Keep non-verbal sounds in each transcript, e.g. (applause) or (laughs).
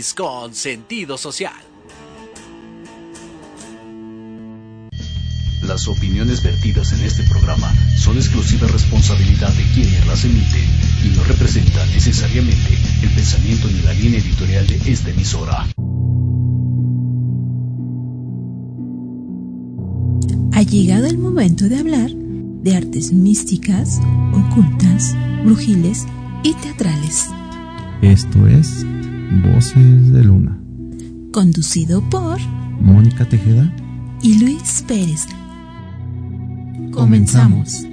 Con sentido social. Las opiniones vertidas en este programa son exclusiva responsabilidad de quienes las emiten y no representan necesariamente el pensamiento ni la línea editorial de esta emisora. Ha llegado el momento de hablar de artes místicas, ocultas, brujiles y teatrales. Esto es Voces de Luna. Conducido por Mónica Tejeda y Luis Pérez. Comenzamos.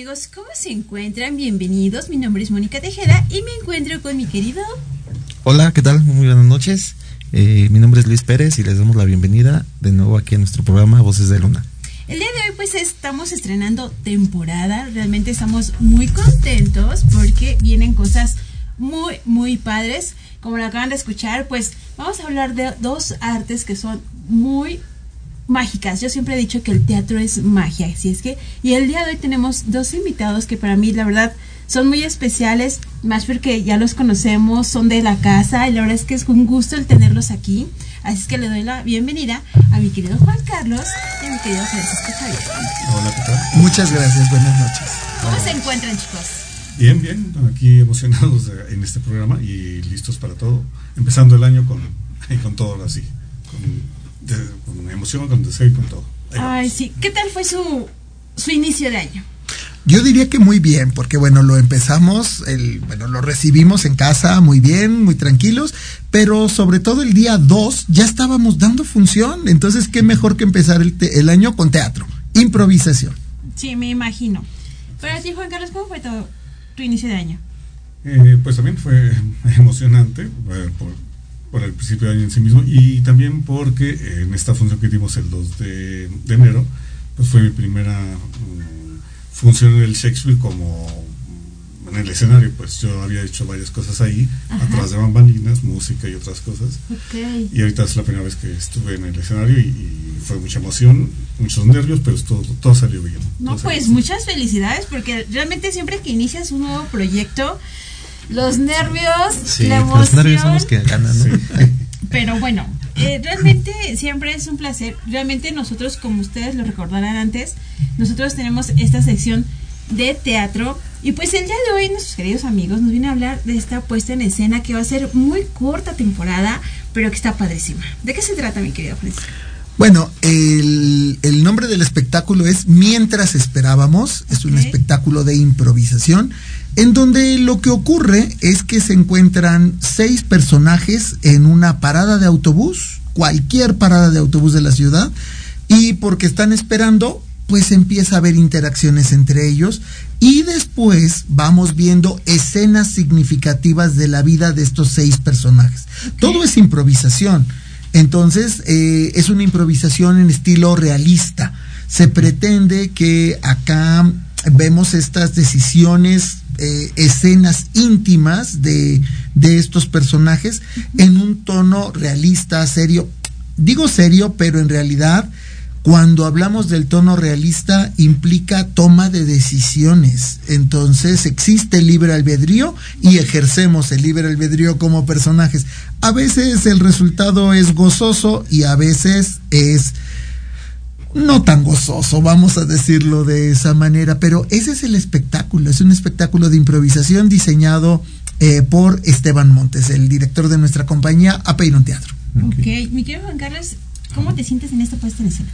Amigos, ¿cómo se encuentran? Bienvenidos, mi nombre es Mónica Tejeda y me encuentro con mi querido... Hola, ¿qué tal? Muy buenas noches. Eh, mi nombre es Luis Pérez y les damos la bienvenida de nuevo aquí a nuestro programa Voces de Luna. El día de hoy pues estamos estrenando temporada, realmente estamos muy contentos porque vienen cosas muy, muy padres. Como lo acaban de escuchar, pues vamos a hablar de dos artes que son muy mágicas. Yo siempre he dicho que el teatro es magia, así es que, y el día de hoy tenemos dos invitados que para mí la verdad son muy especiales, más porque ya los conocemos, son de la casa y la verdad es que es un gusto el tenerlos aquí. Así es que le doy la bienvenida a mi querido Juan Carlos y a mi querido Francisco Javier. Hola, ¿qué tal? Muchas gracias, buenas noches. ¿Cómo se encuentran chicos? Bien, bien, aquí emocionados de- en este programa y listos para todo. Empezando el año con, y (laughs) con todo así, con, de- con emoción, con deseo y con todo. Ay, sí. ¿Qué tal fue su, su inicio de año? Yo diría que muy bien, porque bueno, lo empezamos, el, bueno, lo recibimos en casa muy bien, muy tranquilos, pero sobre todo el día 2 ya estábamos dando función, entonces qué mejor que empezar el, te- el año con teatro, improvisación. Sí, me imagino. Para ti, Juan Carlos, ¿cómo fue tu, tu inicio de año? Eh, pues también fue (laughs) emocionante eh, por, por el principio de año en sí mismo y también porque en esta función que dimos el 2 de, de enero, pues fue mi primera mm, función en el Shakespeare como mm, en el escenario, pues yo había hecho varias cosas ahí, Ajá. atrás de bambalinas, música y otras cosas. Ok. Y ahorita es la primera vez que estuve en el escenario y, y fue mucha emoción, muchos nervios, pero todo, todo salió bien. No, Todo pues muchas felicidades, porque realmente siempre que inicias un nuevo proyecto, los nervios, Sí, la los emoción, nervios son los que ganan, ¿no? (laughs) pero bueno, eh, realmente siempre es un placer. Realmente nosotros, como ustedes lo recordarán antes, nosotros tenemos esta sección de teatro y pues el día de hoy nuestros queridos amigos nos vienen a hablar de esta puesta en escena que va a ser muy corta temporada, pero que está padrísima. ¿De qué se trata, mi querido Francisco? Bueno, el, el nombre del espectáculo es Mientras esperábamos, es un espectáculo de improvisación, en donde lo que ocurre es que se encuentran seis personajes en una parada de autobús, cualquier parada de autobús de la ciudad, y porque están esperando, pues empieza a haber interacciones entre ellos y después vamos viendo escenas significativas de la vida de estos seis personajes. Todo es improvisación. Entonces, eh, es una improvisación en estilo realista. Se pretende que acá vemos estas decisiones, eh, escenas íntimas de, de estos personajes en un tono realista, serio. Digo serio, pero en realidad cuando hablamos del tono realista implica toma de decisiones. Entonces existe el libre albedrío y ejercemos el libre albedrío como personajes. A veces el resultado es gozoso y a veces es no tan gozoso, vamos a decirlo de esa manera, pero ese es el espectáculo, es un espectáculo de improvisación diseñado eh, por Esteban Montes, el director de nuestra compañía Apeiron Teatro. Ok, mi querido Juan Carlos, ¿cómo te sientes en esta puesta en escena?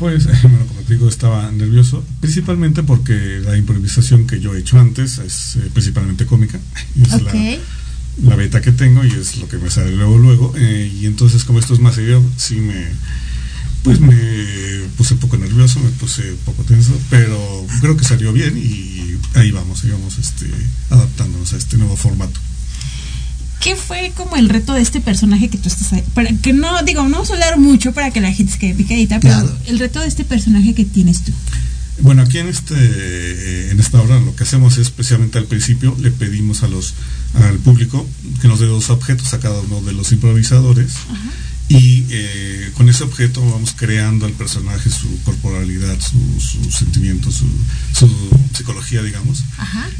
Pues, (laughs) bueno, como te digo, estaba nervioso, principalmente porque la improvisación que yo he hecho antes es eh, principalmente cómica. (laughs) Y es la, la beta que tengo y es lo que me sale luego, luego. eh, y entonces, como esto es más serio, sí me. Pues me puse un poco nervioso, me puse un poco tenso, pero creo que salió bien y ahí vamos, ahí vamos este, adaptándonos a este nuevo formato. ¿Qué fue como el reto de este personaje que tú estás ahí? Para que no, digo, no vamos a hablar mucho para que la gente se quede picadita, pero Claro. el reto de este personaje que tienes tú. Bueno, aquí en este eh, en esta obra lo que hacemos es especialmente al principio le pedimos a los al público que nos dé dos objetos a cada uno de los improvisadores y eh, con ese objeto vamos creando al personaje su corporalidad, sus sentimientos, su, psicología, digamos.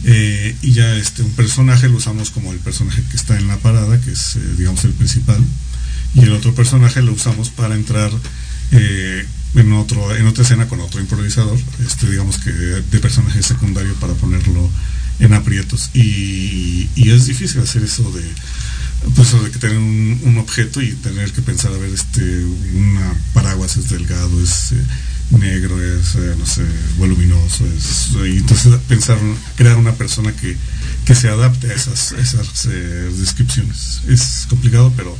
Eh, y ya este un personaje lo usamos como el personaje que está en la parada, que es digamos el principal, y el otro personaje lo usamos para entrar en otro en otra escena con otro improvisador este digamos que de personaje secundario para ponerlo en aprietos. Y, es difícil hacer eso de pues de que tener un, objeto y tener que pensar a ver este una paraguas es delgado es eh, negro es eh, no sé voluminoso es, y entonces pensar crear una persona que, que se adapte a esas esas eh, descripciones es complicado pero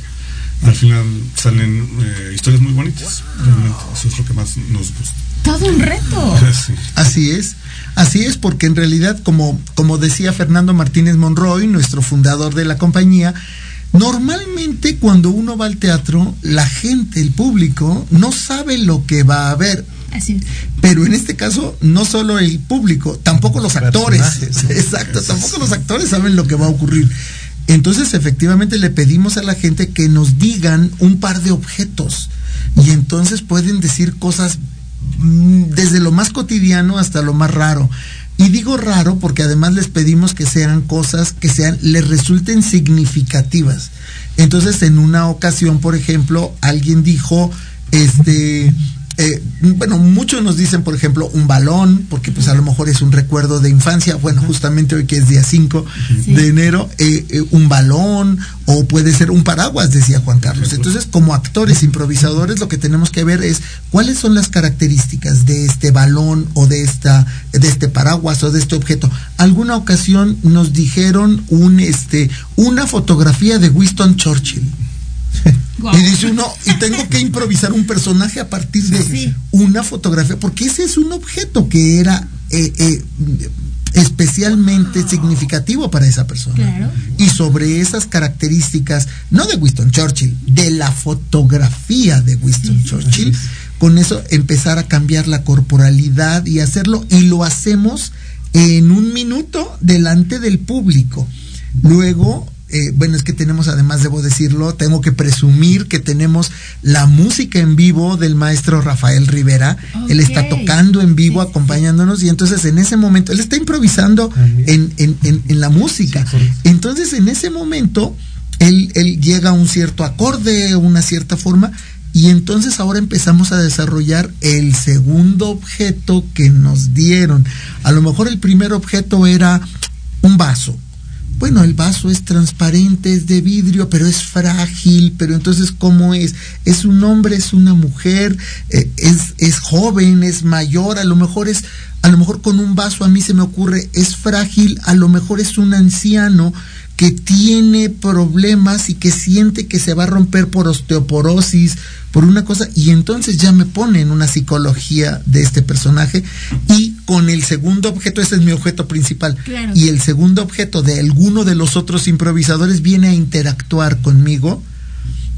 al final salen eh, historias muy bonitas. Realmente, eso es lo que más nos gusta. Todo un reto. (laughs) Así es. Así es, porque en realidad, como, como decía Fernando Martínez Monroy, nuestro fundador de la compañía, normalmente cuando uno va al teatro, la gente, el público, no sabe lo que va a ver. Así es. Pero en este caso, no solo el público, tampoco los actores. Exacto, tampoco los actores saben lo que va a ocurrir. Entonces, efectivamente, le pedimos a la gente que nos digan un par de objetos. Y entonces pueden decir cosas mm, desde lo más cotidiano hasta lo más raro. Y digo raro porque además les pedimos que sean cosas que sean, les resulten significativas. Entonces, en una ocasión, por ejemplo, alguien dijo, este, eh, bueno, muchos nos dicen, por ejemplo, un balón, porque pues a lo mejor es un recuerdo de infancia, bueno, justamente hoy que es día 5 de enero, eh, eh, un balón o puede ser un paraguas, decía Juan Carlos. Entonces, como actores improvisadores, lo que tenemos que ver es cuáles son las características de este balón o de esta, de este paraguas o de este objeto. Alguna ocasión nos dijeron un, este, una fotografía de Winston Churchill. Y dice uno, y tengo que improvisar un personaje a partir de una fotografía, porque ese es un objeto que era eh, eh, especialmente significativo para esa persona. Y sobre esas características, no de Winston Churchill, de la fotografía de Winston Churchill, con eso empezar a cambiar la corporalidad y hacerlo, y lo hacemos en un minuto delante del público. Luego eh, bueno, es que tenemos, además debo decirlo, tengo que presumir que tenemos la música en vivo del maestro Rafael Rivera. Él está tocando en vivo, acompañándonos, y entonces en ese momento, él está improvisando en, en, en, la música. Entonces, en ese momento, él, él llega a un cierto acorde, una cierta forma, y entonces ahora empezamos a desarrollar el segundo objeto que nos dieron. A lo mejor el primer objeto era un vaso bueno, el vaso es transparente, es de vidrio, pero es frágil, pero entonces, ¿cómo es? ¿Es un hombre, es una mujer, eh, es, es joven, es mayor, a lo mejor es, a lo mejor con un vaso a mí se me ocurre, es frágil, a lo mejor es un anciano que tiene problemas y que siente que se va a romper por osteoporosis, por una cosa, y entonces ya me pone en una psicología de este personaje y con el segundo objeto, ese es mi objeto principal, y el segundo objeto de alguno de los otros improvisadores viene a interactuar conmigo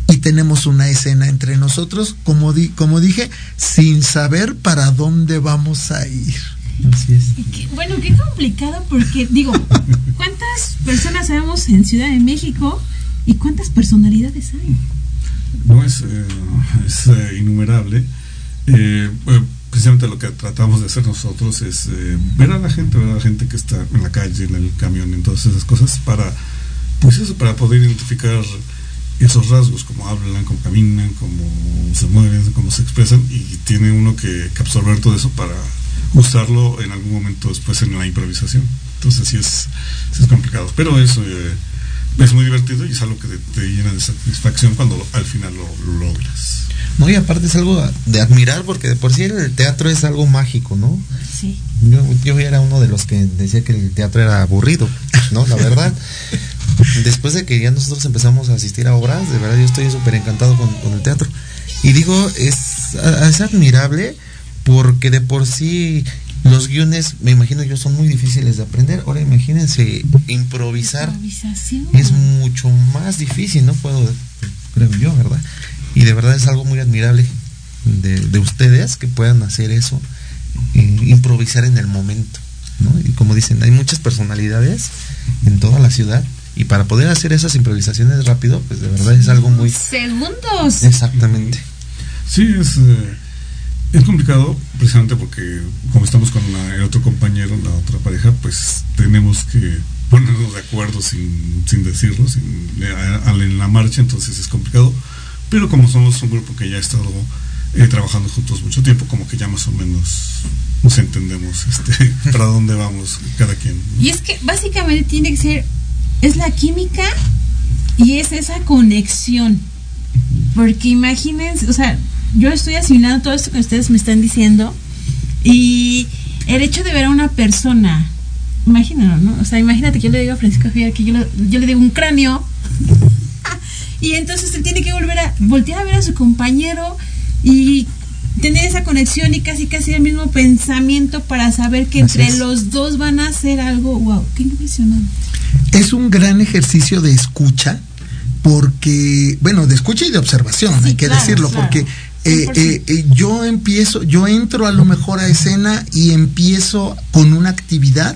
y tenemos una escena entre nosotros, como, di, como dije, sin saber para dónde vamos a ir. Así es. bueno, qué complicado porque, digo, (laughs) ¿cuántas personas sabemos en Ciudad de México y cuántas personalidades hay? No, es, eh, es eh, innumerable. Eh, precisamente lo que tratamos de hacer nosotros es ver a la gente, ver a la gente que está en la calle, en el camión, en todas esas cosas, para, pues eso, para poder identificar esos rasgos, cómo hablan, cómo caminan, cómo se mueven, cómo se expresan, y tiene uno que absorber todo eso para usarlo en algún momento después en la improvisación. Entonces sí es, es complicado, pero eso eh, es muy divertido y es algo que te, llena de satisfacción cuando al final lo, logras. No, y aparte es algo de admirar porque de por sí el teatro es algo mágico, ¿no? Sí. Yo, yo era uno de los que decía que el teatro era aburrido, ¿no? La verdad. (laughs) Después de que ya nosotros empezamos a asistir a obras, de verdad yo estoy súper encantado con, con, el teatro. Y digo, es, es admirable porque de por sí los guiones, me imagino yo, son muy difíciles de aprender. Ahora imagínense, improvisar es mucho más difícil, no puedo, creo yo, ¿verdad? Y de verdad es algo muy admirable de, ustedes que puedan hacer eso. Eh, improvisar en el momento. ¿no? Y como dicen, hay muchas personalidades en toda la ciudad y para poder hacer esas improvisaciones rápido, pues de verdad es algo muy... Segundos. Exactamente. Sí, es, eh, es complicado precisamente porque como estamos con la- el otro compañero, la otra pareja, pues tenemos que ponernos de acuerdo sin, sin decirlo, sin, a- a- en la marcha, entonces es complicado. Pero como somos un grupo que ya ha estado eh, trabajando juntos mucho tiempo, como que ya más o menos nos entendemos este, (laughs) para dónde vamos cada quien. Y es que básicamente tiene que ser, es la química y es esa conexión. Porque imagínense, o sea, yo estoy asimilando todo esto que ustedes me están diciendo y el hecho de ver a una persona, imagínalo, ¿no? O sea, imagínate que yo le digo a Francisco Javier que yo, le- yo le digo un cráneo (laughs) y entonces él tiene que volver a voltear a ver a su compañero y tener esa conexión y casi casi el mismo pensamiento para saber que Así entre es. los dos van a hacer algo, wow, qué impresionante. Es un gran ejercicio de escucha, porque, bueno, de escucha y de observación, Sí, hay que claro, decirlo, claro. porque eh, 100%. eh, eh, yo empiezo, yo entro a lo mejor a escena y empiezo con una actividad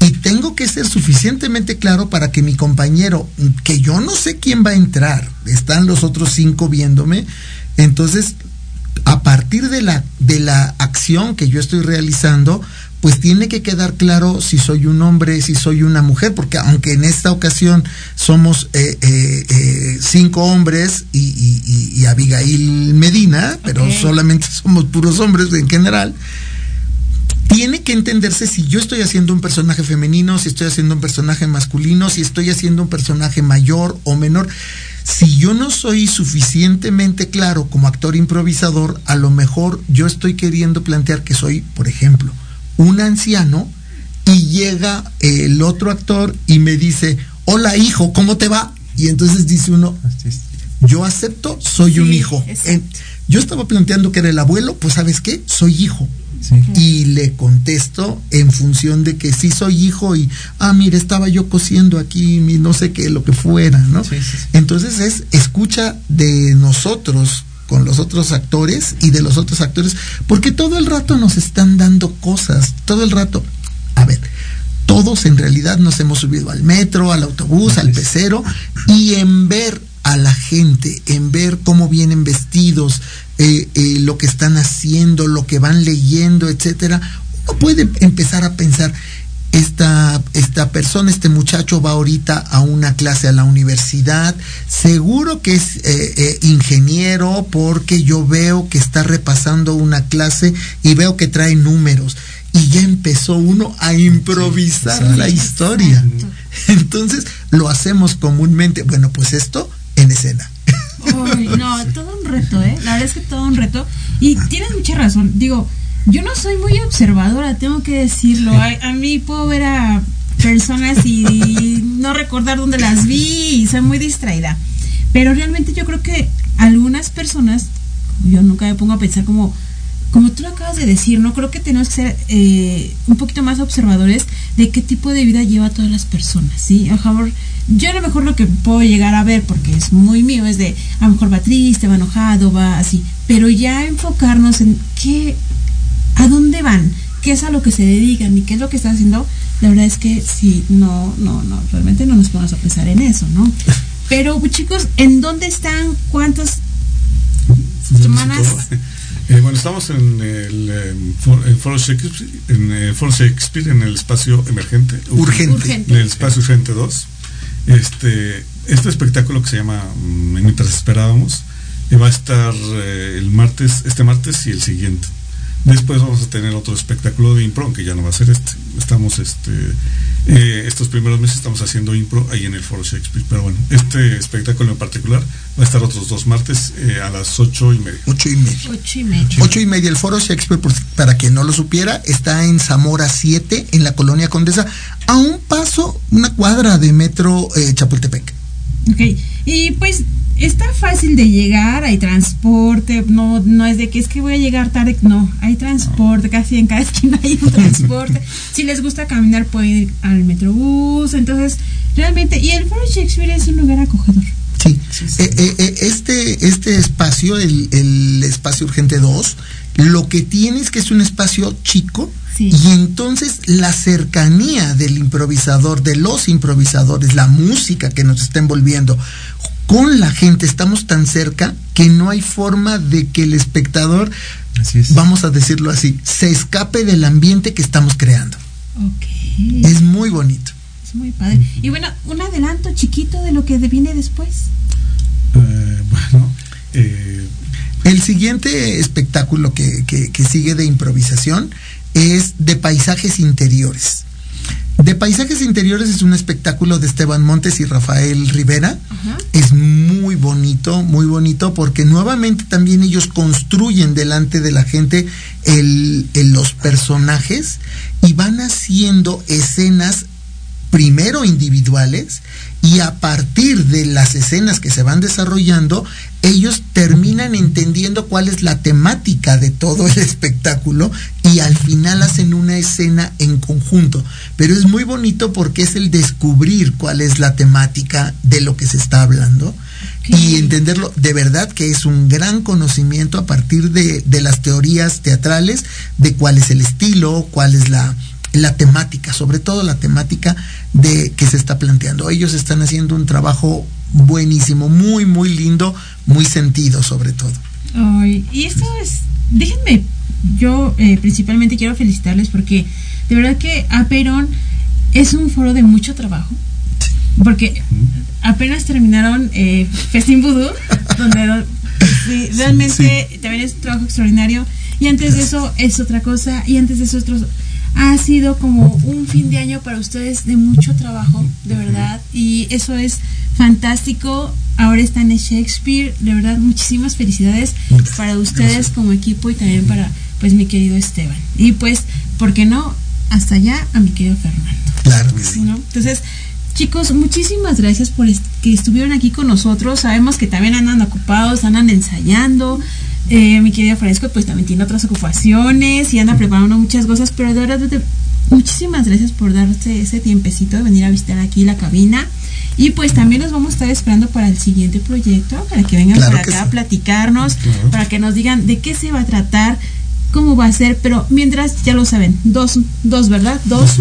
y tengo que ser suficientemente claro para que mi compañero, que yo no sé quién va a entrar, están los otros cinco viéndome, entonces a partir de la, de la acción que yo estoy realizando, pues tiene que quedar claro si soy un hombre, si soy una mujer, porque aunque en esta ocasión somos eh, eh, eh, cinco hombres y, y- y- y Abigail Medina, pero solamente (laughs) somos puros hombres en general, tiene que entenderse si yo estoy haciendo un personaje femenino, si estoy haciendo un personaje masculino, si estoy haciendo un personaje mayor o menor. Si yo no soy suficientemente claro como actor improvisador, a lo mejor yo estoy queriendo plantear que soy, por ejemplo, un anciano y llega el otro actor y me dice, hola hijo, ¿cómo te va? Y entonces dice uno, yo acepto, soy un hijo. En- yo estaba planteando que era el abuelo, pues sabes qué, soy hijo. Sí. Y le contesto en función de que sí soy hijo y, ah, mire, estaba yo cosiendo aquí, mi no sé qué, lo que fuera, ¿no? Sí, sí, sí. Entonces es escucha de nosotros con los otros actores y de los otros actores, porque todo el rato nos están dando cosas, todo el rato. A ver, todos en realidad nos hemos subido al metro, al autobús, al pecero, y en ver a la gente, en ver cómo vienen vestidos, eh, eh, lo que están haciendo, lo que van leyendo, etcétera, uno puede empezar a pensar, esta, esta persona, este muchacho va ahorita a una clase a la universidad, seguro que es eh, eh, ingeniero porque yo veo que está repasando una clase y veo que trae números y ya empezó uno a improvisar Sí, la historia. exacto. Entonces lo hacemos comúnmente, bueno, pues esto en escena. Uy, no, todo un reto, ¿eh? La verdad es que todo un reto. Y tienes mucha razón. Digo, yo no soy muy observadora, tengo que decirlo. A, a mí puedo ver a personas y (laughs) no recordar dónde las vi y soy muy distraída. Pero realmente yo creo que algunas personas, yo nunca me pongo a pensar como, como tú lo acabas de decir, no creo que tenemos que ser eh, un poquito más observadores de qué tipo de vida lleva todas las personas, ¿sí? A favor, yo a lo mejor lo que puedo llegar a ver, porque es muy mío, es de, a lo mejor va triste, va enojado, va así, pero ya enfocarnos en qué, a dónde van, qué es a lo que se dedican y qué es lo que están haciendo, la verdad es que sí, no, no, no, realmente no nos ponemos a pensar en eso, ¿no? (laughs) Pero chicos, ¿en dónde están? ¿Cuántos semanas? (laughs) Eh, bueno, estamos en el eh, en Foro Shakespeare, en el Foro Shakespeare, en el espacio emergente. Urgente. Urgente. En el espacio Urgente 2. Este, este espectáculo que se llama mm, Mientras esperábamos, eh, va a estar eh, el martes, este martes y el siguiente. Después vamos a tener otro espectáculo de impro, aunque ya no va a ser este. Estamos, este, eh, estos primeros meses estamos haciendo impro ahí en el Foro Shakespeare. Pero bueno, este espectáculo en particular va a estar otros dos martes eh, a las ocho y media. Ocho y media. Ocho y medio. Ocho y media, el Foro Shakespeare, por- para quien no lo supiera, está en Zamora 7, en la colonia Condesa, a un paso, una cuadra de metro eh, Chapultepec. Ok, y pues está fácil de llegar, hay transporte, no, no es de que es que voy a llegar tarde, no, hay transporte, casi en cada (laughs) esquina hay un transporte. si les gusta caminar pueden ir al metrobús, entonces realmente, y el Foro Shakespeare es un lugar acogedor. Sí, Eh, eh, eh, este, este espacio, el, el espacio urgente 2, Lo que tiene es que es un espacio chico Sí. y entonces la cercanía del improvisador, de los improvisadores, la música que nos está envolviendo con la gente, estamos tan cerca que no hay forma de que el espectador, Así es. vamos a decirlo así, se escape del ambiente que estamos creando. Ok. Es muy bonito. Es muy padre. Y bueno, un adelanto chiquito de lo que viene después. Eh, bueno, eh, El siguiente espectáculo que, que- que sigue de improvisación es de paisajes interiores. De paisajes interiores es un espectáculo de Esteban Montes y Rafael Rivera. Ajá. Es muy bonito, muy bonito, porque nuevamente también ellos construyen delante de la gente el- el- los personajes y van haciendo escenas primero individuales y a partir de las escenas que se van desarrollando, ellos terminan entendiendo cuál es la temática de todo el (laughs) espectáculo y al final hacen una escena en conjunto. Pero es muy bonito porque es el descubrir cuál es la temática de lo que se está hablando y entenderlo. De verdad que es un gran conocimiento a partir de, de las teorías teatrales, de cuál es el estilo, cuál es la, la temática, sobre todo la temática de que se está planteando. Ellos están haciendo un trabajo buenísimo, muy, muy lindo, muy sentido sobre todo. Ay, y esto es, déjenme, yo eh, principalmente quiero felicitarles porque de verdad que Aperon es un foro de mucho trabajo. Porque apenas terminaron eh, Festín Vudú, (laughs) donde sí, realmente también es un trabajo extraordinario. Y antes de eso es otra cosa, y antes de eso otro. Ha sido como un fin de año para ustedes de mucho trabajo, de verdad. Y eso es fantástico. Ahora están en Shakespeare. De verdad, muchísimas felicidades para ustedes como equipo y también para pues mi querido Esteban. Y pues, ¿por qué no? Hasta allá a mi querido Fernando. Claro que sí. ¿no? Entonces, chicos, muchísimas gracias por est- que estuvieron aquí con nosotros. Sabemos que también andan ocupados, andan ensayando. Eh, mi querida Fresco, pues también tiene otras ocupaciones y anda preparando muchas cosas, pero de verdad, de- muchísimas gracias por darte ese tiempecito de venir a visitar aquí la cabina. Y pues también los vamos a estar esperando para el siguiente proyecto, para que vengan Claro para que acá sí. a platicarnos, Claro. para que nos digan de qué se va a tratar, cómo va a ser, pero mientras ya lo saben, dos, dos ¿verdad? Dos,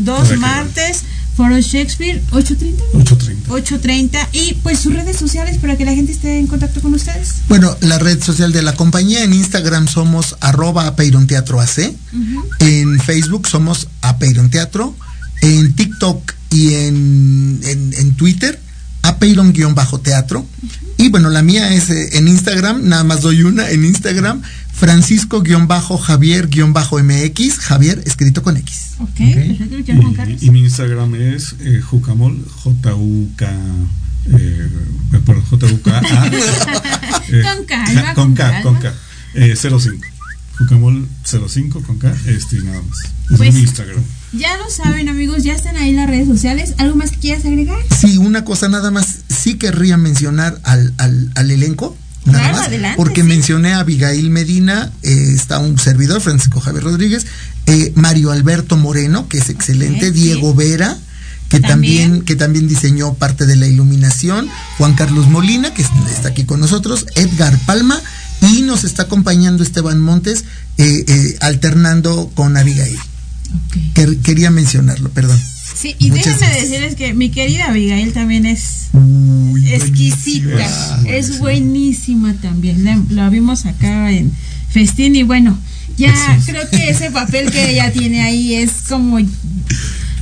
Dos martes, Foro Shakespeare, 8.30. 8.30. 8.30 y pues sus redes sociales para que la gente esté en contacto con ustedes. Bueno, la red social de la compañía en Instagram somos arroba Apeiron Teatro AC, en Facebook somos Apeiron Teatro, en TikTok y en, en, en Twitter Apeiron-teatro. Y bueno, la mía es eh, en Instagram, nada más doy una, en Instagram, Francisco-Javier-MX, Javier escrito con X. Ok, perfecto, ya Juan Carlos. Y, y mi Instagram es eh, Jucamol, J-U-K. Eh, perdón, J-U-K. (laughs) Con K, va con con K, K, con. K. Eh, 05. Jucamol 05 con K, este y nada más. Pues- es mi Instagram. Ya lo saben amigos, ya están ahí las redes sociales. ¿Algo más que quieras agregar? Sí, una cosa nada más, sí querría mencionar al, al, al elenco. Nada Claro, más, adelante, porque sí. mencioné a Abigail Medina, eh, está un servidor, Francisco Javier Rodríguez, eh, Mario Alberto Moreno, que es excelente, sí. Diego Vera, que También. también. que también diseñó parte de la iluminación, Juan Carlos Molina, que es- está aquí con nosotros, Edgar Palma, y nos está acompañando Esteban Montes, eh, eh, alternando con Abigail. Que- quería mencionarlo, perdón. Sí, y Muchas déjenme gracias. decirles que mi querida Abigail también es Uy, exquisita, buenísima. es buenísima también. La, la vimos acá en Festín y bueno, ya creo que ese papel que ella tiene ahí es como,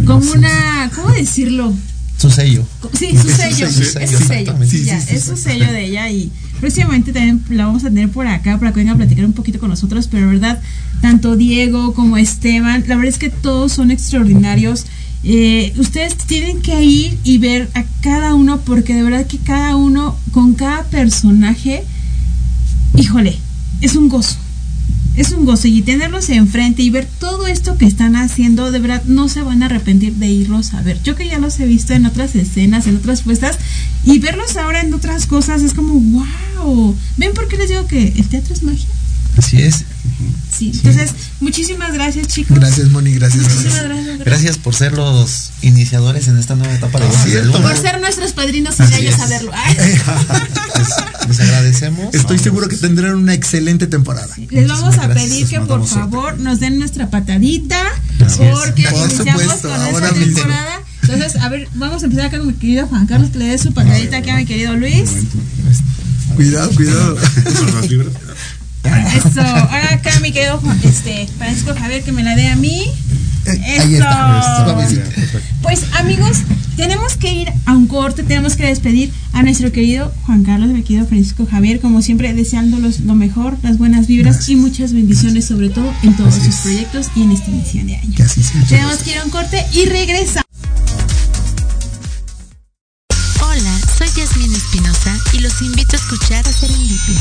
como una, ¿cómo decirlo? Su sello. Sí, (laughs) su sello, es su sello. Sí, ya, es su sello de ella y próximamente también la vamos a tener por acá para que venga a platicar un poquito con nosotros, pero verdad, tanto Diego como Esteban, la verdad es que todos son extraordinarios. Eh, ustedes tienen que ir y ver a cada uno porque de verdad que cada uno con cada personaje, híjole, es un gozo. Es un gozo y tenerlos enfrente y ver todo esto que están haciendo, de verdad no se van a arrepentir de irlos a ver. Yo que ya los he visto en otras escenas, en otras puestas, y verlos ahora en otras cosas es como, wow. ¿Ven por qué les digo que el teatro es magia? Así es. Sí, entonces, muchísimas gracias, chicos. Gracias, Moni, gracias. Muchísimas gracias. gracias. gracias. Gracias por ser los iniciadores en esta nueva etapa de. Uno. Por ser nuestros padrinos sin ellos saberlo. (laughs) Les, les agradecemos. Estoy seguro que tendrán una excelente temporada. Les vamos a gracias. pedir que por suerte. favor nos den nuestra patadita Así porque Por iniciamos supuesto, con ahora esta mismo. temporada. Entonces, a ver, vamos a empezar acá con mi querido Juan Carlos que le dé su patadita aquí a mi querido Luis. Cuidado, cuidado. (laughs) Eso, ahora acá querido Juan- este, Francisco Javier que me la dé a mí. Eh, Ahí está. Eso. Pues amigos, tenemos que ir a un corte, tenemos que despedir a nuestro querido Juan Carlos, mi querido Francisco Javier, como siempre deseándolos lo mejor, las buenas vibras y muchas bendiciones sobre todo en todos Así sus proyectos y en esta inicio de año. Sea. Tenemos que ir a un corte y regresamos. Hola, soy Yasmin Espinosa y los invito a escuchar a Serendipia.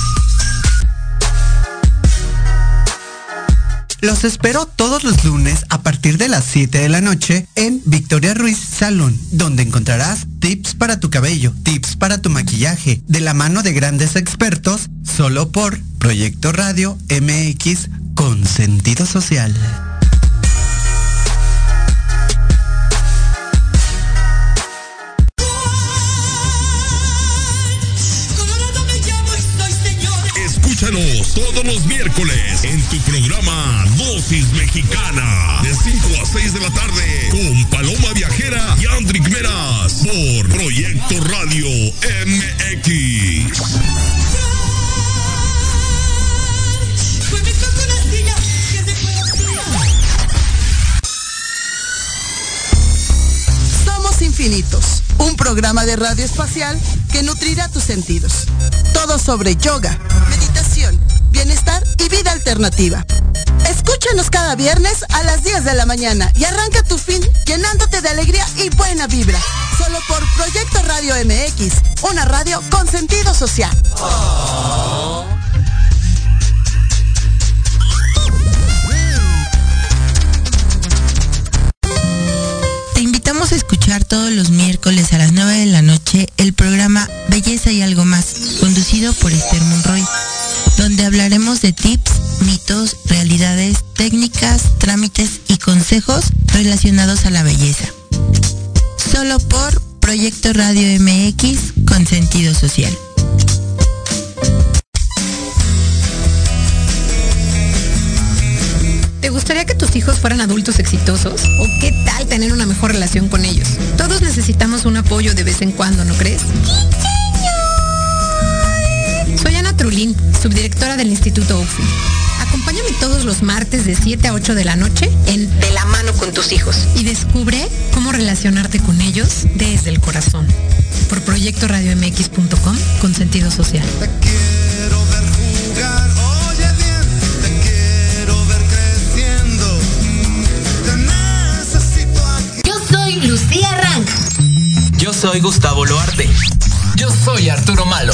Los espero todos los lunes a partir de las 7 de la noche en Victoria Ruiz Salón, donde encontrarás tips para tu cabello, tips para tu maquillaje, de la mano de grandes expertos, solo por Proyecto Radio MX con sentido social. Todos los miércoles en tu programa Dosis Mexicana de 5 a 6 de la tarde con Paloma Viajera y Andrick Meras por Proyecto Radio MX. Somos Infinitos, un programa de radio espacial que nutrirá tus sentidos. Todo sobre yoga, meditación, bienestar y vida alternativa. Escúchanos cada viernes a las 10 de la mañana y arranca tu fin llenándote de alegría y buena vibra. Solo por Proyecto Radio MX, una radio con sentido social. Te invitamos a escuchar todos los miércoles a las 9 de la noche el programa Belleza y algo más, conducido por Esther Monroy, donde hablaremos de tips, mitos, realidades, técnicas, trámites y consejos relacionados a la belleza. Solo por Proyecto Radio MX con sentido social. ¿Te gustaría que tus hijos fueran adultos exitosos? ¿O qué tal tener una mejor relación con ellos? Todos necesitamos un apoyo de vez en cuando, ¿no crees? Trulín, subdirectora del Instituto OFI. Acompáñame todos los martes de 7 a 8 de la noche en De la mano con tus hijos y descubre cómo relacionarte con ellos desde el corazón. Por proyectoradiomx.com con sentido social. quiero ver jugar, oye bien, te quiero ver creciendo. Te necesito aquí. Yo soy Lucía Rank. Yo soy Gustavo Loarte. Yo soy Arturo Malo.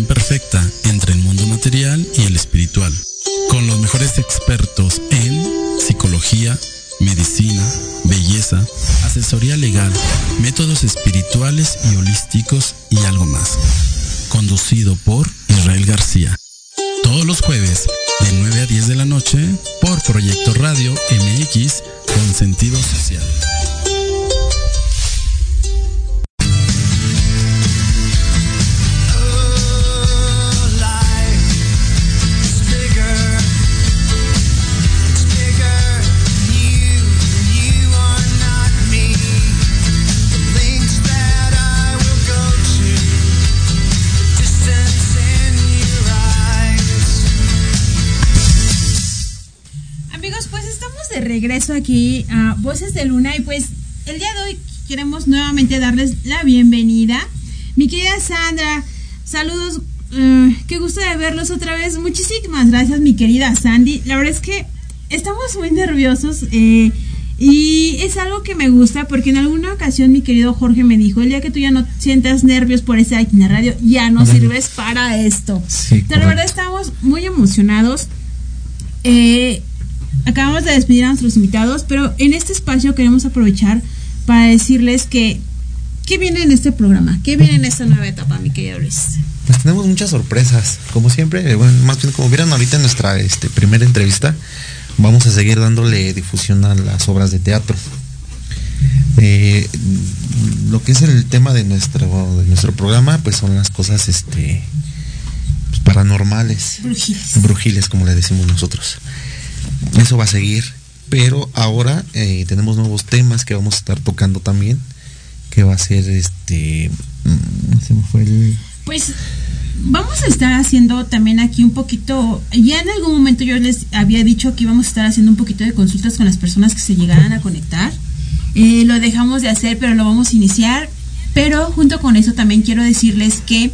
Perfecta entre el mundo material y el espiritual. Con los mejores expertos en psicología, medicina, belleza, asesoría legal, métodos espirituales y holísticos y algo más. Conducido por Israel García. Todos los jueves de 9 a 10 de la noche por Proyecto Radio MX con sentido social. Regreso aquí a Voces de Luna y pues el día de hoy queremos nuevamente darles la bienvenida. Mi querida Sandra, saludos, eh, qué gusto de verlos otra vez. Muchísimas gracias mi querida Sandy. La verdad es que estamos muy nerviosos eh, y es algo que me gusta porque en alguna ocasión mi querido Jorge me dijo, el día que tú ya no sientas nervios por estar aquí en la radio, ya no sirves para esto. Sí, Pero la verdad estamos muy emocionados. Eh, acabamos de despedir a nuestros invitados, pero en este espacio queremos aprovechar para decirles que ¿qué viene en este programa? ¿Qué viene en esta nueva etapa, mi querido Luis? Pues tenemos muchas sorpresas. Como siempre, eh, bueno, más bien como vieron ahorita en nuestra este, primera entrevista, vamos a seguir dándole difusión a las obras de teatro. Eh, lo que es el tema de nuestro, de nuestro programa, pues son las cosas este, pues, paranormales. Brujiles. Brujiles, como le decimos nosotros. Eso va a seguir. Pero ahora eh, tenemos nuevos temas que vamos a estar tocando también. Que va a ser este. mm, fue. Pues vamos a estar haciendo también aquí un poquito, ya en algún momento yo les había dicho que íbamos a estar haciendo un poquito de consultas con las personas que se llegaran a conectar. Eh, lo dejamos de hacer, pero lo vamos a iniciar. Pero junto con eso también quiero decirles que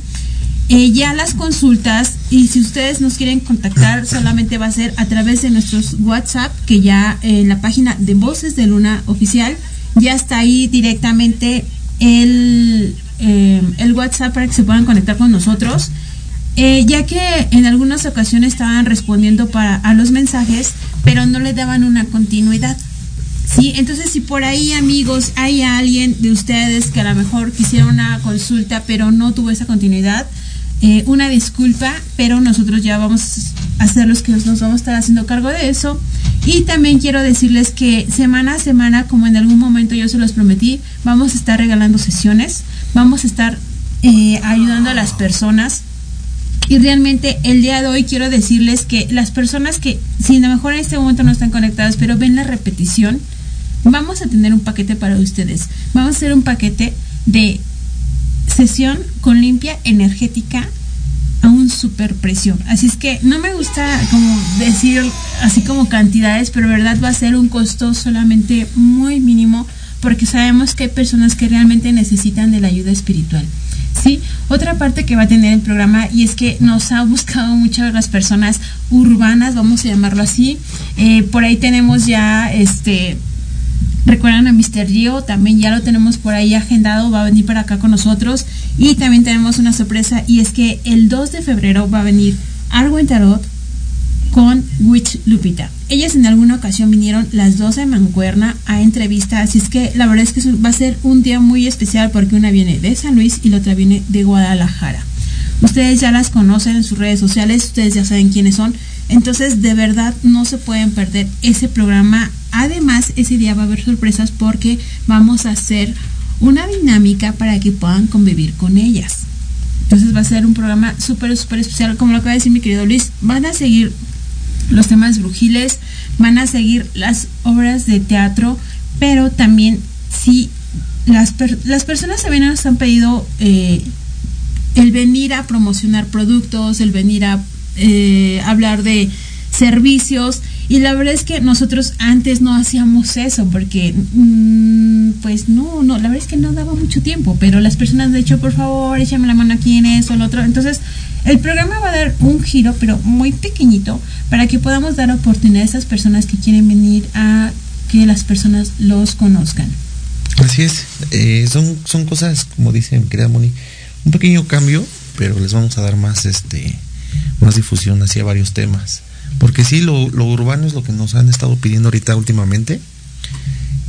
eh, ya las consultas y si ustedes nos quieren contactar solamente va a ser a través de nuestros WhatsApp, que ya en la página de Voces de Luna oficial ya está ahí directamente el, eh, el WhatsApp para que se puedan conectar con nosotros. Eh, ya que en algunas ocasiones estaban respondiendo para, a los mensajes, pero no le daban una continuidad. Sí, entonces si por ahí amigos hay alguien de ustedes que a lo mejor quisiera una consulta pero no tuvo esa continuidad, eh, una disculpa, pero nosotros ya vamos a hacer los que nos vamos a estar haciendo cargo de eso. Y también quiero decirles que semana a semana, como en algún momento yo se los prometí, vamos a estar regalando sesiones, vamos a estar eh, ayudando a las personas. Y realmente el día de hoy quiero decirles que las personas que, si a lo mejor en este momento no están conectadas, pero ven la repetición, vamos a tener un paquete para ustedes. Vamos a hacer un paquete de sesión con limpia energética a un super precio. Así es que no me gusta como decir así como cantidades, pero verdad va a ser un costo solamente muy mínimo porque sabemos que hay personas que realmente necesitan de la ayuda espiritual. Sí, otra parte que va a tener el programa y es que nos ha buscado muchas las personas urbanas, vamos a llamarlo así. Eh, por ahí tenemos ya este Recuerdan a Mr. Rio, también ya lo tenemos por ahí agendado, va a venir para acá con nosotros. Y también tenemos una sorpresa y es que el 2 de febrero va a venir Arwen Tarot con Witch Lupita. Ellas en alguna ocasión vinieron las dos de Mancuerna a entrevista, así es que la verdad es que va a ser un día muy especial porque una viene de San Luis y la otra viene de Guadalajara. Ustedes ya las conocen en sus redes sociales, ustedes ya saben quiénes son. Entonces, de verdad, no se pueden perder ese programa. Además, ese día va a haber sorpresas porque vamos a hacer una dinámica para que puedan convivir con ellas. Entonces va a ser un programa súper, súper especial. Como lo acaba de decir mi querido Luis, van a seguir los temas brujiles, van a seguir las obras de teatro, pero también si las, per las personas también nos han pedido eh, el venir a promocionar productos, el venir a eh, hablar de servicios y la verdad es que nosotros antes no hacíamos eso porque mmm, pues no, no, la verdad es que no daba mucho tiempo, pero las personas de hecho por favor échame la mano aquí en eso, el otro, entonces el programa va a dar un giro pero muy pequeñito para que podamos dar oportunidad a esas personas que quieren venir a que las personas los conozcan. Así es, eh, son, son cosas, como dice mi querida Moni, un pequeño cambio, pero les vamos a dar más este más difusión hacia varios temas. Porque sí, lo, lo, urbano es lo que nos han estado pidiendo ahorita últimamente.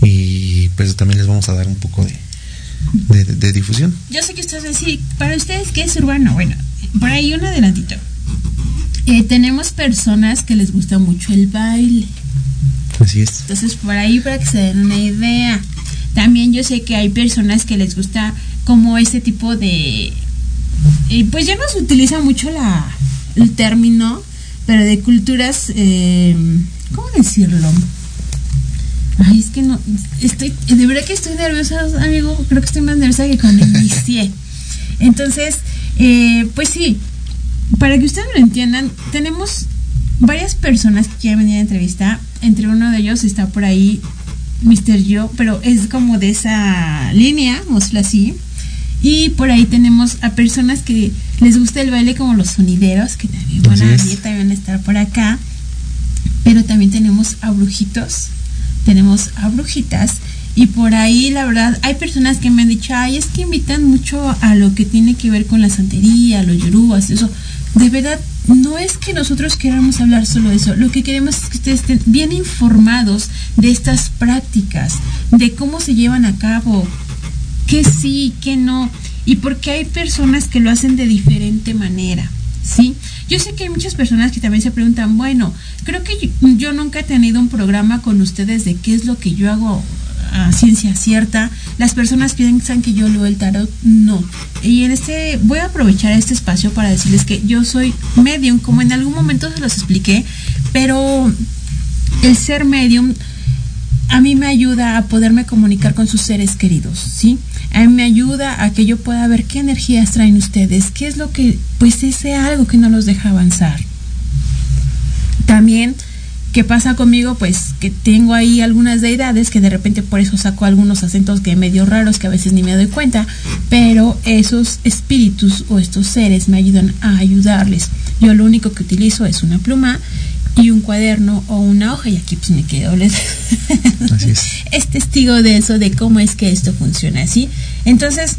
Y pues también les vamos a dar un poco de, de, difusión. Yo sé que ustedes decir, para ustedes, ¿qué es urbano? Bueno, por ahí un adelantito. Eh, tenemos personas que les gusta mucho el baile. Así es. Entonces, por ahí para que se den una idea. También yo sé que hay personas que les gusta como este tipo de... Eh, pues ya no se utiliza mucho la, el término, pero de culturas, eh, ¿cómo decirlo? Ay, es que no, estoy, de verdad que estoy nerviosa, amigo, creo que estoy más nerviosa que cuando inicié. Entonces, eh, pues sí, para que ustedes lo entiendan, tenemos varias personas que quieren venir a entrevista. entre uno de ellos está por ahí Mr. Yo, pero es como de esa línea, decirlo así. Y por ahí tenemos a personas que les gusta el baile como los sonideros, que también van Así a, es. también van a estar por acá. Pero también tenemos a brujitos, tenemos a brujitas. Y por ahí, la verdad, hay personas que me han dicho, ay, es que invitan mucho a lo que tiene que ver con la santería, los yorubas, eso. De verdad, no es que nosotros queramos hablar solo de eso. Lo que queremos es que ustedes estén bien informados de estas prácticas, de cómo se llevan a cabo, qué sí, qué no, y porque hay personas que lo hacen de diferente manera, ¿sí? Yo sé que hay muchas personas que también se preguntan, bueno, creo que yo, yo nunca he tenido un programa con ustedes de qué es lo que yo hago a ciencia cierta. Las personas piensan que yo leo el tarot, no. Y en este voy a aprovechar este espacio para decirles que yo soy medium, como en algún momento se los expliqué, pero el ser medium a mí me ayuda a poderme comunicar con sus seres queridos, ¿sí? A mí me ayuda a que yo pueda ver qué energías traen ustedes, qué es lo que, pues ese algo que no los deja avanzar. También, ¿qué pasa conmigo? Pues que tengo ahí algunas deidades que de repente por eso saco algunos acentos que medio raros que a veces ni me doy cuenta, pero esos espíritus o estos seres me ayudan a ayudarles. Yo lo único que utilizo es una pluma y un cuaderno o una hoja y aquí pues me quedo les Así es. (laughs) es testigo de eso de cómo es que esto funciona así entonces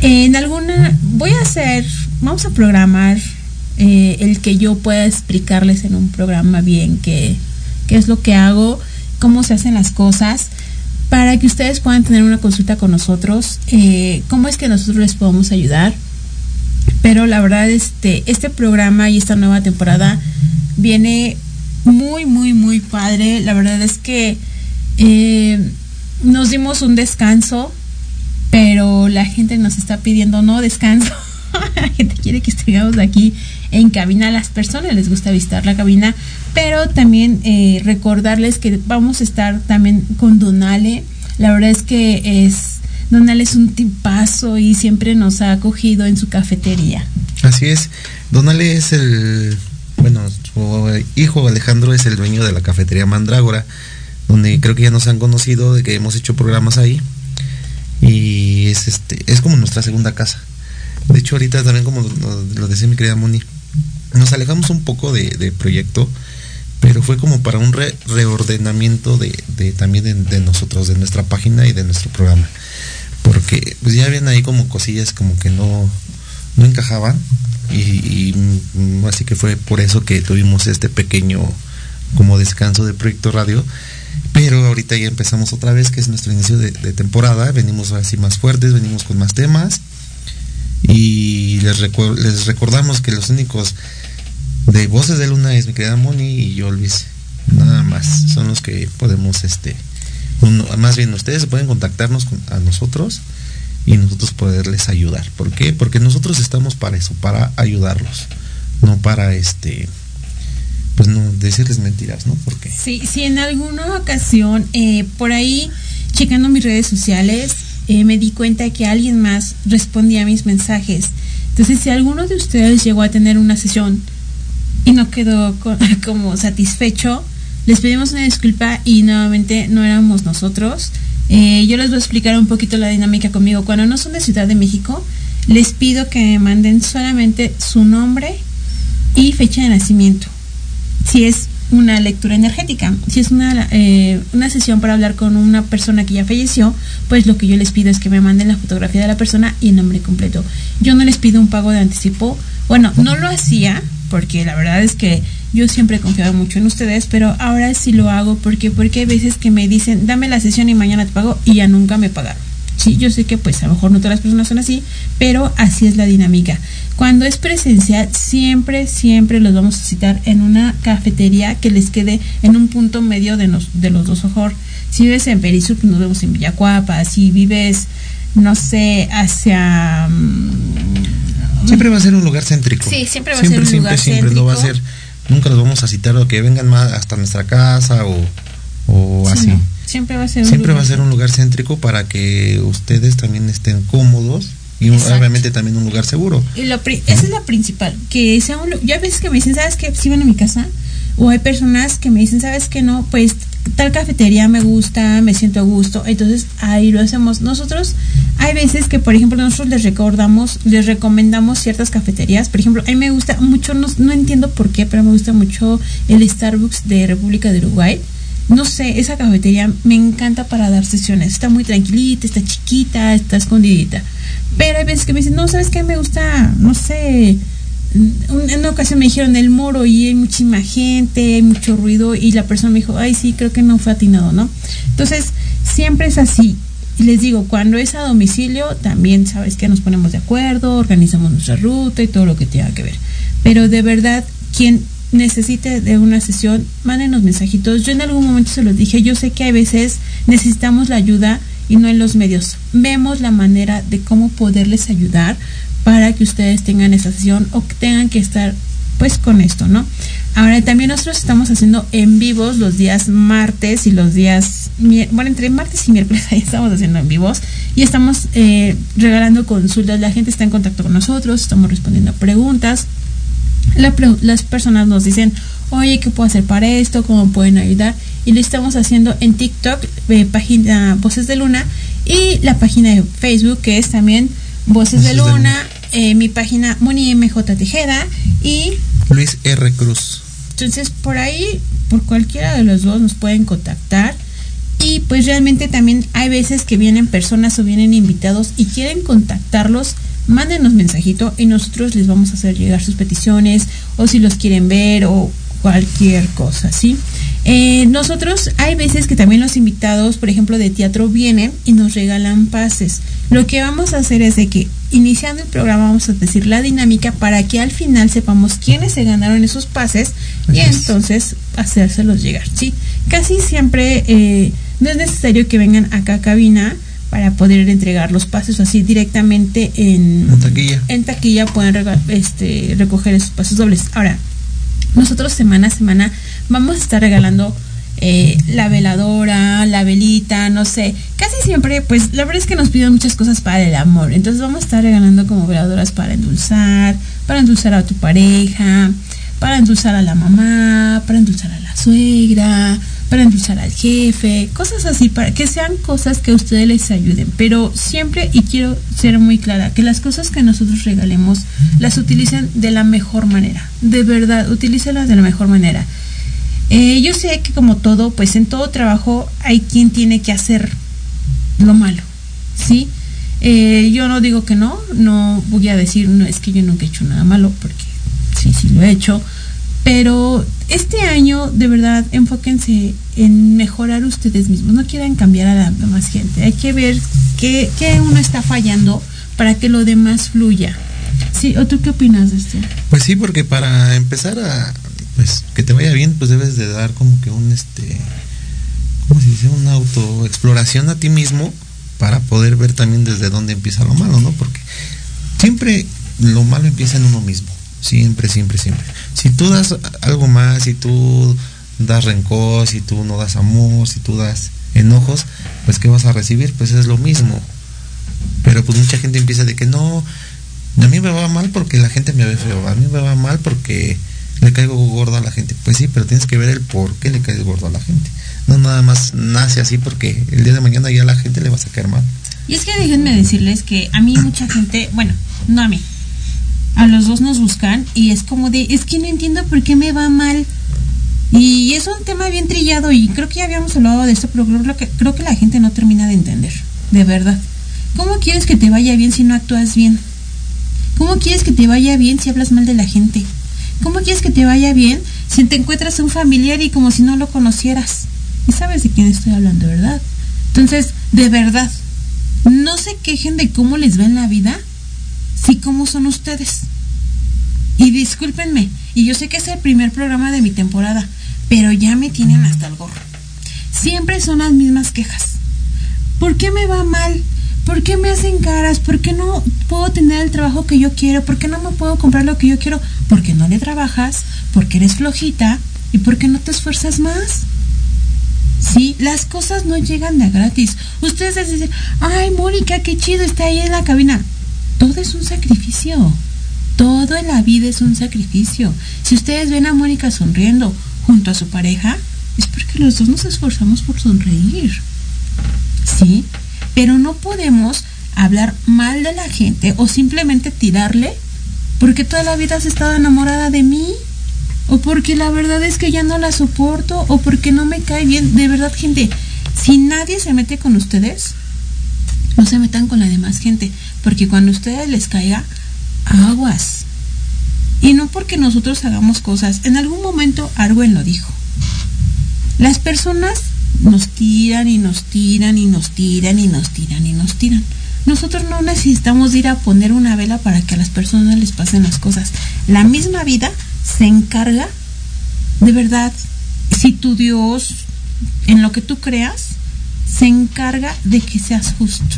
en alguna voy a hacer vamos a programar eh, el que yo pueda explicarles en un programa bien qué qué es lo que hago cómo se hacen las cosas para que ustedes puedan tener una consulta con nosotros eh, cómo es que nosotros les podemos ayudar. Pero la verdad este este programa y esta nueva temporada viene muy muy muy padre. La verdad es que eh, nos dimos un descanso pero la gente nos está pidiendo no descanso. (laughs) La gente quiere que estemos aquí en cabina. A las personas les gusta visitar la cabina pero también eh, recordarles que vamos a estar también con Donale. La verdad es que es Donale es un tipazo y siempre nos ha acogido en su cafetería. Así es. Donale es el, bueno, su hijo Alejandro es el dueño de la cafetería Mandrágora, donde creo que ya nos han conocido, de que hemos hecho programas ahí. Y es este, es como nuestra segunda casa. De hecho, ahorita también como lo, decía mi querida Moni, nos alejamos un poco de, proyecto, pero fue como para un re- reordenamiento de, de también de, de nosotros, de nuestra página y de nuestro programa. Porque pues ya habían ahí como cosillas como que no, no encajaban y, mm, así que fue por eso que tuvimos este pequeño como descanso de proyecto radio. Pero ahorita ya empezamos otra vez que es nuestro inicio de, temporada. Venimos así más fuertes venimos con más temas. Y les, recuer- les recordamos que los únicos de voces de luna es mi querida Moni y yo Luis. Nada más. Son los que podemos este más bien ustedes pueden contactarnos con- a nosotros y nosotros poderles ayudar. ¿Por qué? Porque nosotros estamos para eso, para ayudarlos, no para este pues no decirles mentiras, ¿no? Porque Sí, si en alguna ocasión, eh, por ahí, checando mis redes sociales, eh, me di cuenta que alguien más respondía a mis mensajes. Entonces, si alguno de ustedes llegó a tener una sesión y no quedó co- (laughs) como satisfecho, les pedimos una disculpa y nuevamente no éramos nosotros. Eh, yo les voy a explicar un poquito la dinámica conmigo. Cuando no son de Ciudad de México, les pido que me manden solamente su nombre y fecha de nacimiento si es una lectura energética. Si es una, eh, una sesión para hablar con una persona que ya falleció, pues lo que yo les pido es que me manden la fotografía de la persona y el nombre completo. Yo no les pido un pago de anticipo. Bueno, no lo hacía porque la verdad es que yo siempre he confiado mucho en ustedes, pero ahora sí lo hago porque porque hay veces que me dicen, dame la sesión y mañana te pago y ya nunca me pagaron. Sí, yo sé que pues a lo mejor no todas las personas son así, pero así es la dinámica. Cuando es presencial, siempre, siempre los vamos a citar en una cafetería que les quede en un punto medio de, nos- de los dos ojos. Si vives en Perisur, pues nos vemos en Villacuapa. Si vives, no sé, hacia... mm, siempre va a ser un lugar céntrico. Sí, siempre va a ser un siempre, lugar siempre, no va a ser céntrico. nunca los vamos a citar o que vengan más hasta nuestra casa o, o Sí, así. no, siempre va a ser un Siempre va lugar a ser un lugar céntrico para que ustedes también estén cómodos y Exacto. obviamente también un lugar seguro. Y lo pri- esa es la principal, que sea un ya ves que me dicen, ¿sabes qué? Si van a mi casa, O hay personas que me dicen, ¿sabes qué no? Pues tal cafetería me gusta, me siento a gusto, entonces ahí lo hacemos. Nosotros, hay veces que, por ejemplo, nosotros les recordamos, les recomendamos ciertas cafeterías. Por ejemplo, a mí me gusta mucho, no, no entiendo por qué, pero me gusta mucho el Starbucks de República de Uruguay. No sé, esa cafetería me encanta para dar sesiones. Está muy tranquilita, está chiquita, está escondidita. Pero hay veces que me dicen, no, ¿sabes qué? Me gusta, no sé, en una ocasión me dijeron el moro y hay muchísima gente, hay mucho ruido y la persona me dijo, ay sí, creo que no fue atinado, ¿no? Entonces, siempre es así. Y les digo, cuando es a domicilio, también sabes que nos ponemos de acuerdo, organizamos nuestra ruta y todo lo que tenga que ver. Pero de verdad, quien necesite de una sesión, mándenos mensajitos. Yo en algún momento se los dije, yo sé que a veces necesitamos la ayuda y no en los medios. Vemos la manera de cómo poderles ayudar para que ustedes tengan esa sesión o que tengan que estar pues con esto, ¿no? Ahora también nosotros estamos haciendo en vivos los días martes y los días, bueno, entre martes y miércoles (laughs) ahí estamos haciendo en vivos y estamos eh, regalando consultas, la gente está en contacto con nosotros, estamos respondiendo preguntas, la pre- las personas nos dicen, oye, ¿qué puedo hacer para esto? ¿Cómo pueden ayudar? Y lo estamos haciendo en TikTok, eh, página Voces de Luna, y la página de Facebook, que es también Voces de Luna, eh, mi página Moni MJ Tejeda, y Luis R. Cruz. entonces por ahí, por cualquiera de los dos nos pueden contactar. Y pues realmente también hay veces que vienen personas o vienen invitados y quieren contactarlos, mándenos mensajito y nosotros les vamos a hacer llegar sus peticiones o si los quieren ver o cualquier cosa, ¿sí? Eh, nosotros hay veces que también los invitados, por ejemplo, de teatro vienen y nos regalan pases. Lo que vamos a hacer es de que iniciando el programa vamos a decir la dinámica para que al final sepamos quiénes se ganaron esos pases y entonces hacérselos llegar, ¿sí? Casi siempre eh, no es necesario que vengan acá a cabina para poder entregar los pases o así directamente en, En taquilla. en taquilla pueden rega- este, recoger esos pases dobles. Ahora, nosotros semana a semana vamos a estar regalando eh, la veladora, la velita, no sé. Casi siempre, pues la verdad es que nos piden muchas cosas para el amor. Entonces vamos a estar regalando como veladoras para endulzar, para endulzar a tu pareja, para endulzar a la mamá, para endulzar a la suegra, para endulzar al jefe, cosas así, para que sean cosas que a ustedes les ayuden. Pero siempre, y quiero ser muy clara, que las cosas que nosotros regalemos las utilicen de la mejor manera. De verdad, utilícelas de la mejor manera. Eh, yo sé que como todo, pues en todo trabajo hay quien tiene que hacer lo malo, ¿sí? Eh, yo no digo que no, no voy a decir, no es que yo nunca he hecho nada malo, porque sí, sí lo he hecho, pero este año de verdad enfóquense en mejorar ustedes mismos, no quieran cambiar a la demás gente, hay que ver qué, uno está fallando para que lo demás fluya. Sí, ¿o tú qué opinas de esto? Pues sí, porque para empezar a pues que te vaya bien, pues debes de dar como que un este ¿cómo se dice? una autoexploración a ti mismo para poder ver también desde dónde empieza lo malo, ¿no? Porque siempre lo malo empieza en uno mismo. Siempre, siempre, siempre. Si tú das algo más, si tú das rencor, si tú no das amor, si tú das enojos, pues ¿qué vas a recibir? Pues es lo mismo. Pero pues mucha gente empieza de que no, a mí me va mal porque la gente me ve feo, a mí me va mal porque le caigo gordo a la gente. Pues sí, pero tienes que ver el por qué le caes gordo a la gente. No nada más nace así porque el día de mañana ya la gente le vas a caer mal. Y es que déjenme decirles que a mí mucha gente, bueno, no a mí, a los dos nos buscan y es como de, es que no entiendo por qué me va mal. Y es un tema bien trillado y creo que ya habíamos hablado de esto, pero creo que, creo que la gente no termina de entender, de verdad. ¿Cómo quieres que te vaya bien si no actúas bien? ¿Cómo quieres que te vaya bien si hablas mal de la gente? ¿Cómo quieres que te vaya bien si te encuentras un familiar y como si no lo conocieras? Y sabes de quién estoy hablando, ¿verdad? Entonces, de verdad, no se quejen de cómo les va en la vida, si cómo son ustedes. Y discúlpenme, y yo sé que es el primer programa de mi temporada, pero ya me tienen hasta el gorro. Siempre son las mismas quejas. ¿Por qué me va mal? ¿Por qué me hacen caras? ¿Por qué no puedo tener el trabajo que yo quiero? ¿Por qué no me puedo comprar lo que yo quiero? Porque no le trabajas, porque eres flojita y porque no te esfuerzas más. Sí, las cosas no llegan de gratis. Ustedes dicen, ay, Mónica, qué chido está ahí en la cabina. Todo es un sacrificio. Todo en la vida es un sacrificio. Si ustedes ven a Mónica sonriendo, junto a su pareja, es porque los dos nos esforzamos por sonreír. ¿Sí? Pero no podemos hablar mal de la gente o simplemente tirarle porque toda la vida has estado enamorada de mí o porque la verdad es que ya no la soporto o porque no me cae bien. De verdad, gente, si nadie se mete con ustedes, no se metan con la demás gente, porque cuando a ustedes les caiga, aguas. Y no porque nosotros hagamos cosas. En algún momento Arwen lo dijo. Las personas nos tiran y nos tiran y nos tiran y nos tiran y nos tiran. Nosotros no necesitamos ir a poner una vela para que a las personas les pasen las cosas. La misma vida se encarga, de verdad, si tu Dios, en lo que tú creas, se encarga de que seas justo.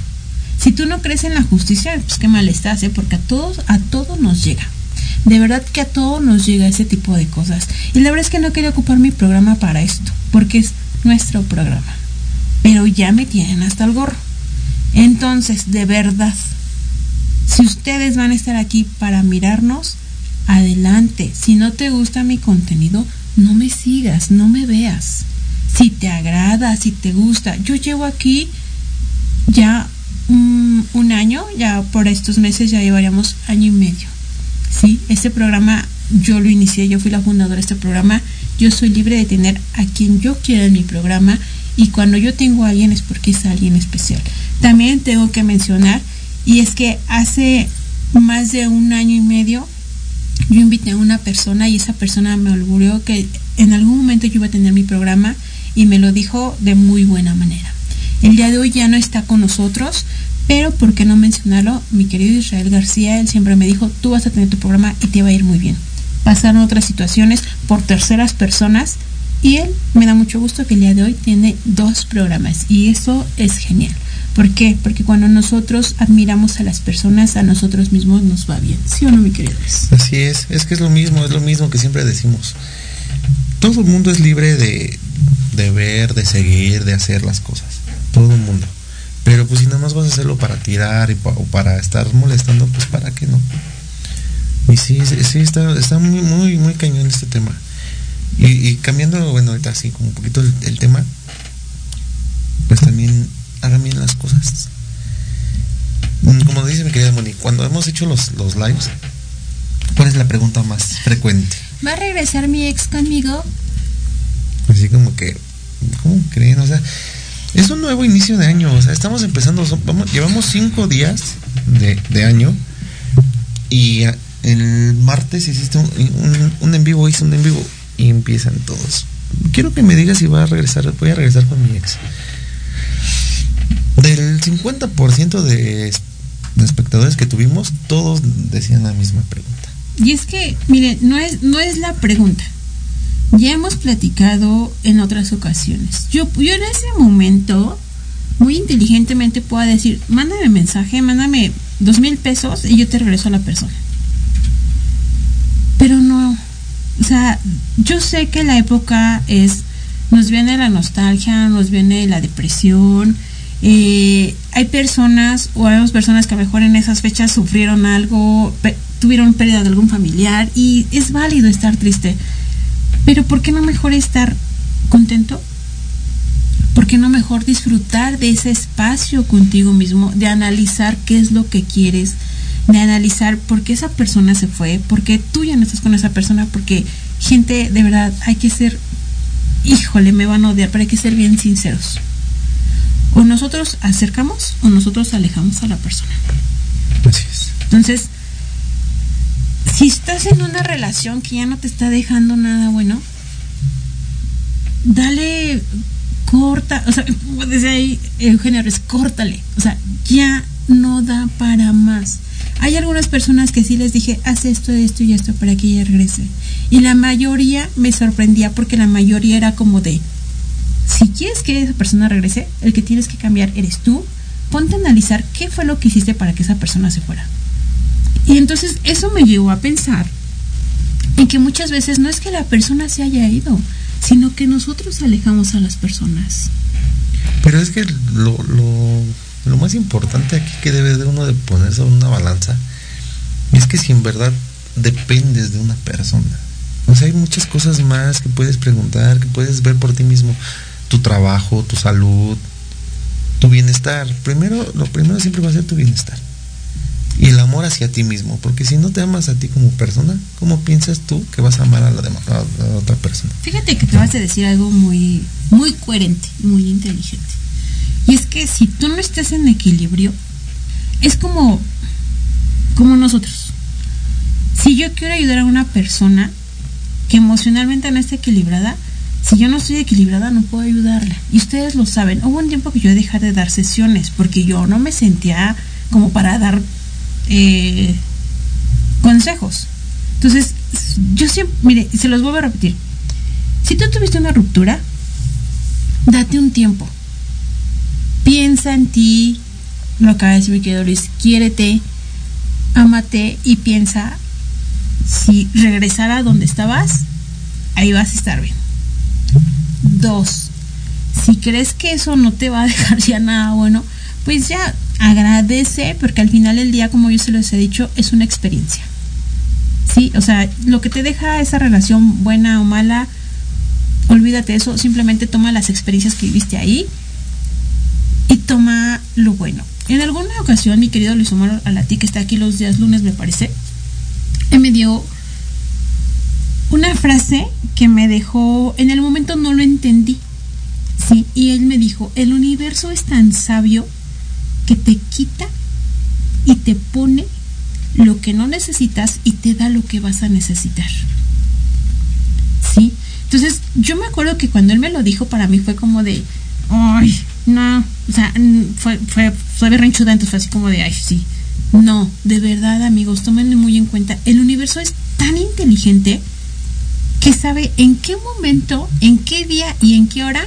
Si tú no crees en la justicia, pues qué mal estás, ¿eh? porque a todos, a todos nos llega. De verdad que a todos nos llega ese tipo de cosas. Y la verdad es que no quería ocupar mi programa para esto, porque es nuestro programa. Pero ya me tienen hasta el gorro. Entonces, de verdad, si ustedes van a estar aquí para mirarnos, adelante. Si no te gusta mi contenido, no me sigas, no me veas. Si te agrada, si te gusta. Yo llevo aquí ya un, año, ya por estos meses ya llevaríamos año y medio. Sí, este programa yo lo inicié, yo fui la fundadora de este programa. Yo soy libre de tener a quien yo quiera en mi programa y cuando yo tengo a alguien es porque es alguien especial. También tengo que mencionar, y es que hace más de un año y medio yo invité a una persona y esa persona me auguró que en algún momento yo iba a tener mi programa y me lo dijo de muy buena manera. El día de hoy ya no está con nosotros, pero ¿por qué no mencionarlo? Mi querido Israel García, él siempre me dijo, tú vas a tener tu programa y te va a ir muy bien. Pasaron otras situaciones por terceras personas y él me da mucho gusto que el día de hoy tiene dos programas y eso es genial. ¿Por qué? Porque cuando nosotros admiramos a las personas, a nosotros mismos nos va bien. ¿Sí o no, mi querido? Así es, es que es lo mismo, es lo mismo que siempre decimos. Todo el mundo es libre de, de ver, de seguir, de hacer las cosas. Todo el mundo. Pero pues si nada más vas a hacerlo para tirar y pa- o para estar molestando, pues para qué no. Y sí, sí, está, está muy, muy, muy cañón este tema. Y, y cambiando, bueno, ahorita así como un poquito el, el tema, pues también hagan bien las cosas. Como dice mi querida Moni, cuando hemos hecho los, los lives, ¿cuál es la pregunta más frecuente? ¿Va a regresar mi ex conmigo? Así como que, ¿cómo creen? O sea, es un nuevo inicio de año. O sea, estamos empezando, llevamos cinco días de, de año y el martes hiciste un, un, en vivo, hice un en vivo y empiezan todos. Quiero que me digas si va a regresar, voy a regresar con mi ex. Del 50% de, de espectadores que tuvimos, todos decían la misma pregunta. Y es que, miren, no es, no es la pregunta. Ya hemos platicado en otras ocasiones. Yo, yo en ese momento, muy inteligentemente puedo decir, mándame mensaje, mándame dos mil pesos y yo te regreso a la persona. Pero no, o sea, yo sé que la época es, nos viene la nostalgia, nos viene la depresión. eh, hay personas o hay personas que a lo mejor en esas fechas sufrieron algo, tuvieron pérdida de algún familiar y es válido estar triste. Pero ¿por qué no mejor estar contento? ¿Por qué no mejor disfrutar de ese espacio contigo mismo, de analizar qué es lo que quieres, de analizar por qué esa persona se fue, por qué tú ya no estás con esa persona? Porque, gente, de verdad, hay que ser, híjole, me van a odiar, pero hay que ser bien sinceros. O nosotros acercamos o nosotros alejamos a la persona. Así es. Entonces, si estás en una relación que ya no te está dejando nada bueno, dale corta, o sea, como decía Eugenio Reyes, córtale, o sea, ya no da para más. Hay algunas personas que sí les dije, haz esto, esto y esto para que ella regrese. Y la mayoría me sorprendía porque la mayoría era como de, si quieres que esa persona regrese, el que tienes que cambiar eres tú. Ponte a analizar qué fue lo que hiciste para que esa persona se fuera. Y entonces eso me llevó a pensar en que muchas veces no es que la persona se haya ido, sino que nosotros alejamos a las personas. Pero es que lo, lo, lo más importante aquí que debe de uno de ponerse una balanza es que si en verdad dependes de una persona, O sea, hay muchas cosas más que puedes preguntar, que puedes ver por ti mismo. Tu trabajo, tu salud, tu bienestar. Primero, lo primero siempre va a ser tu bienestar. Y el amor hacia ti mismo. Porque si no te amas a ti como persona, ¿cómo piensas tú que vas a amar a la, dema- a otra persona? Fíjate que acabas de decir algo muy, muy coherente, muy inteligente. Y es que si tú no estás en equilibrio, es como, como nosotros. Si yo quiero ayudar a una persona que emocionalmente no está equilibrada, si yo no estoy equilibrada no puedo ayudarla. Y ustedes lo saben. Hubo un tiempo que yo dejé de dar sesiones porque yo no me sentía como para dar eh, consejos. Entonces, yo siempre, mire, se los vuelvo a repetir. Si tú tuviste una ruptura, date un tiempo. Piensa en ti, lo acaba de decir mi querido Luis, quiérete, ámate y piensa si regresar a donde estabas, ahí vas a estar bien. Dos, si crees que eso no te va a dejar ya nada bueno, pues ya agradece, porque al final del día, como yo se los he dicho, es una experiencia. Sí, o sea, lo que te deja esa relación buena o mala, olvídate eso, simplemente toma las experiencias que viviste ahí y toma lo bueno. En alguna ocasión, mi querido Luis Omar Alati, que está aquí los días lunes, me parece, me dio una frase que me dejó, en el momento no lo entendí, sí, y él me dijo, el universo es tan sabio que te quita y te pone lo que no necesitas y te da lo que vas a necesitar. ¿Sí? Entonces, yo me acuerdo que cuando él me lo dijo, para mí fue como de, ay, no, o sea, fue, fue, fue entonces fue así como de, ay, sí. No, de verdad, amigos, tómenlo muy en cuenta. El universo es tan inteligente que sabe en qué momento, en qué día y en qué hora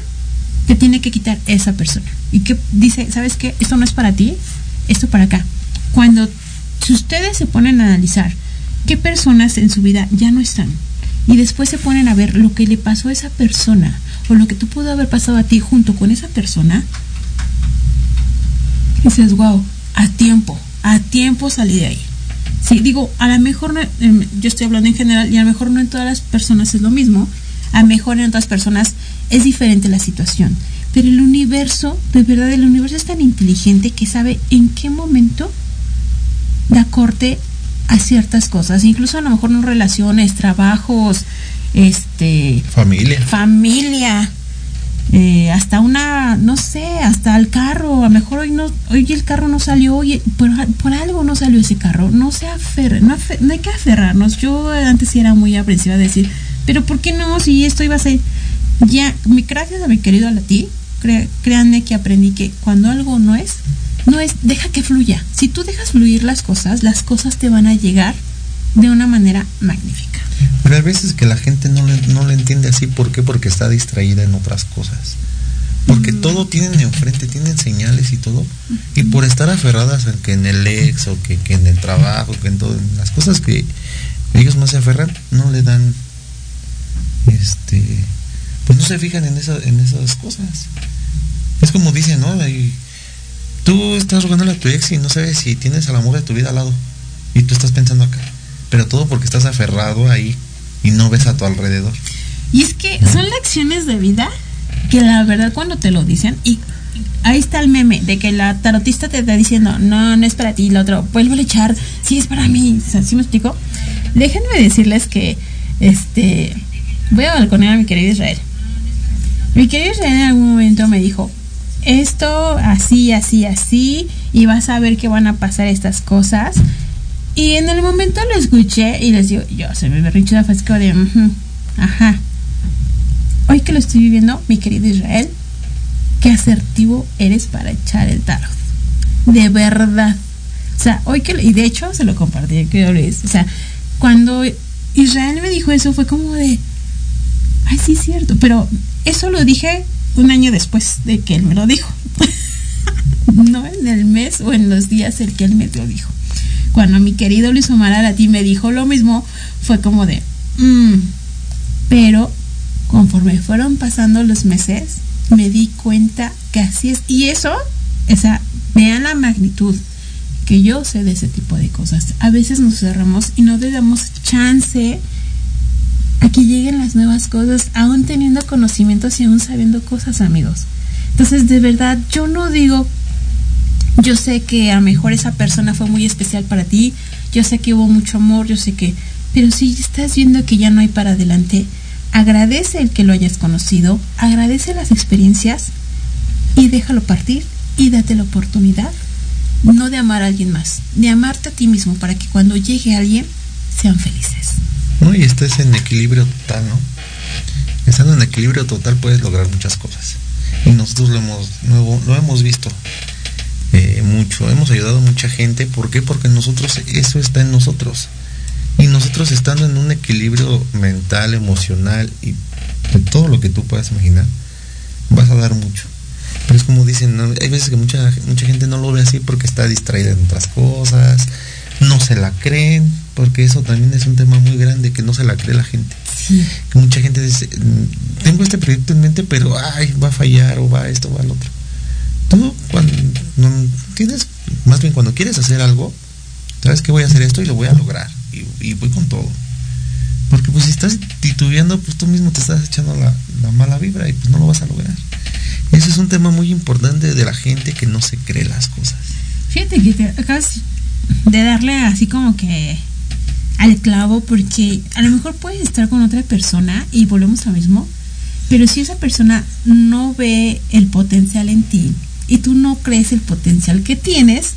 te tiene que quitar esa persona. Y que dice, ¿sabes qué? Esto no es para ti, esto para acá. Cuando si ustedes se ponen a analizar qué personas en su vida ya no están y después se ponen a ver lo que le pasó a esa persona o lo que tú pudo haber pasado a ti junto con esa persona, dices, wow, a tiempo, a tiempo salí de ahí. Sí, digo, a lo mejor, no, yo estoy hablando en general y a lo mejor no en todas las personas es lo mismo, a lo mejor en otras personas es diferente la situación, pero el universo, de verdad, el universo es tan inteligente que sabe en qué momento da corte a ciertas cosas, incluso a lo mejor no relaciones, trabajos, este, Familia. familia, eh, hasta una, no sé, hasta el carro, a lo mejor hoy no, hoy el carro no salió, oye, por, por algo no salió ese carro, no se aferre, no, afe- no hay que aferrarnos, yo antes sí era muy aprensiva de decir, pero ¿por qué no? Si esto iba a ser, ya, mi, gracias a mi querido Alatí, cre- créanme que aprendí que cuando algo no es, no es, deja que fluya, si tú dejas fluir las cosas, las cosas te van a llegar de una manera magnífica. Pero hay veces que la gente no le, no le entiende así. ¿Por qué? Porque está distraída en otras cosas. Porque todo tienen enfrente, tienen señales y todo. Y por estar aferradas en que en el ex o que, que en el trabajo, que en todo, en las cosas que ellos más se aferran, no le dan, este, pues no se fijan en, esa, en esas cosas. Es como dicen, ¿no? Ahí, tú estás rogándole a tu ex y no sabes si tienes al amor de tu vida al lado. Y tú estás pensando acá. Pero todo porque estás aferrado ahí y no ves a tu alrededor. Y es que son lecciones de vida que la verdad cuando te lo dicen, y ahí está el meme de que la tarotista te está diciendo, no, no es para ti, y la otro, vuelvo a echar, sí es para mí, O sea, ¿sí me explico? Déjenme decirles que, este, voy a balconear a mi querido Israel. Mi querido Israel en algún momento me dijo, esto así, así, así, y vas a ver que van a pasar estas cosas. Y en el momento lo escuché y les digo, yo se me berrinche la fresco de, "Ujú, ajá. Hoy que lo estoy viviendo, mi querido Israel, qué asertivo eres para echar el tarot. De verdad. O sea, hoy que, y de hecho se lo compartí, Luis. O sea, cuando Israel me dijo eso fue como de, ay, sí cierto, pero eso lo dije un año después de que él me lo dijo. (laughs) no en el mes o en los días el que él me lo dijo. Cuando mi querido Luis Omar Arati me dijo lo mismo, fue como de, "Mm". pero conforme fueron pasando los meses, me di cuenta que así es. Y eso, o sea, vean la magnitud que yo sé de ese tipo de cosas. A veces nos cerramos y no le damos chance a que lleguen las nuevas cosas, aún teniendo conocimientos y aún sabiendo cosas, amigos. Entonces, de verdad, yo no digo, yo sé que a lo mejor esa persona fue muy especial para ti, yo sé que hubo mucho amor, yo sé que, pero si estás viendo que ya no hay para adelante, agradece el que lo hayas conocido, agradece las experiencias y déjalo partir y date la oportunidad no de amar a alguien más, de amarte a ti mismo para que cuando llegue alguien sean felices. Y estés en equilibrio total, ¿no? Estando en equilibrio total puedes lograr muchas cosas. Y nosotros lo hemos, lo, lo hemos visto eh, mucho, hemos ayudado a mucha gente. ¿Por qué? Porque nosotros, eso está en nosotros. Y nosotros estando en un equilibrio mental, emocional y de todo lo que tú puedas imaginar, vas a dar mucho. Pero es como dicen, hay veces que mucha, mucha gente no lo ve así porque está distraída en otras cosas, no se la creen, porque eso también es un tema muy grande, que no se la cree la gente. Que mucha gente dice, "Mm, tengo este proyecto en mente, pero ay, va a fallar, o va esto, o va lo otro. Tú cuando no, tienes, más bien cuando quieres hacer algo, sabes que voy a hacer esto y lo voy a lograr, y, y voy con todo. Porque pues si estás titubeando, pues tú mismo te estás echando la, la mala vibra y pues no lo vas a lograr. Ese es un tema muy importante de la gente que no se cree las cosas. Fíjate que te acabas de darle así como que al clavo porque a lo mejor puedes estar con otra persona y volvemos a lo mismo, pero si esa persona no ve el potencial en ti y tú no crees el potencial que tienes,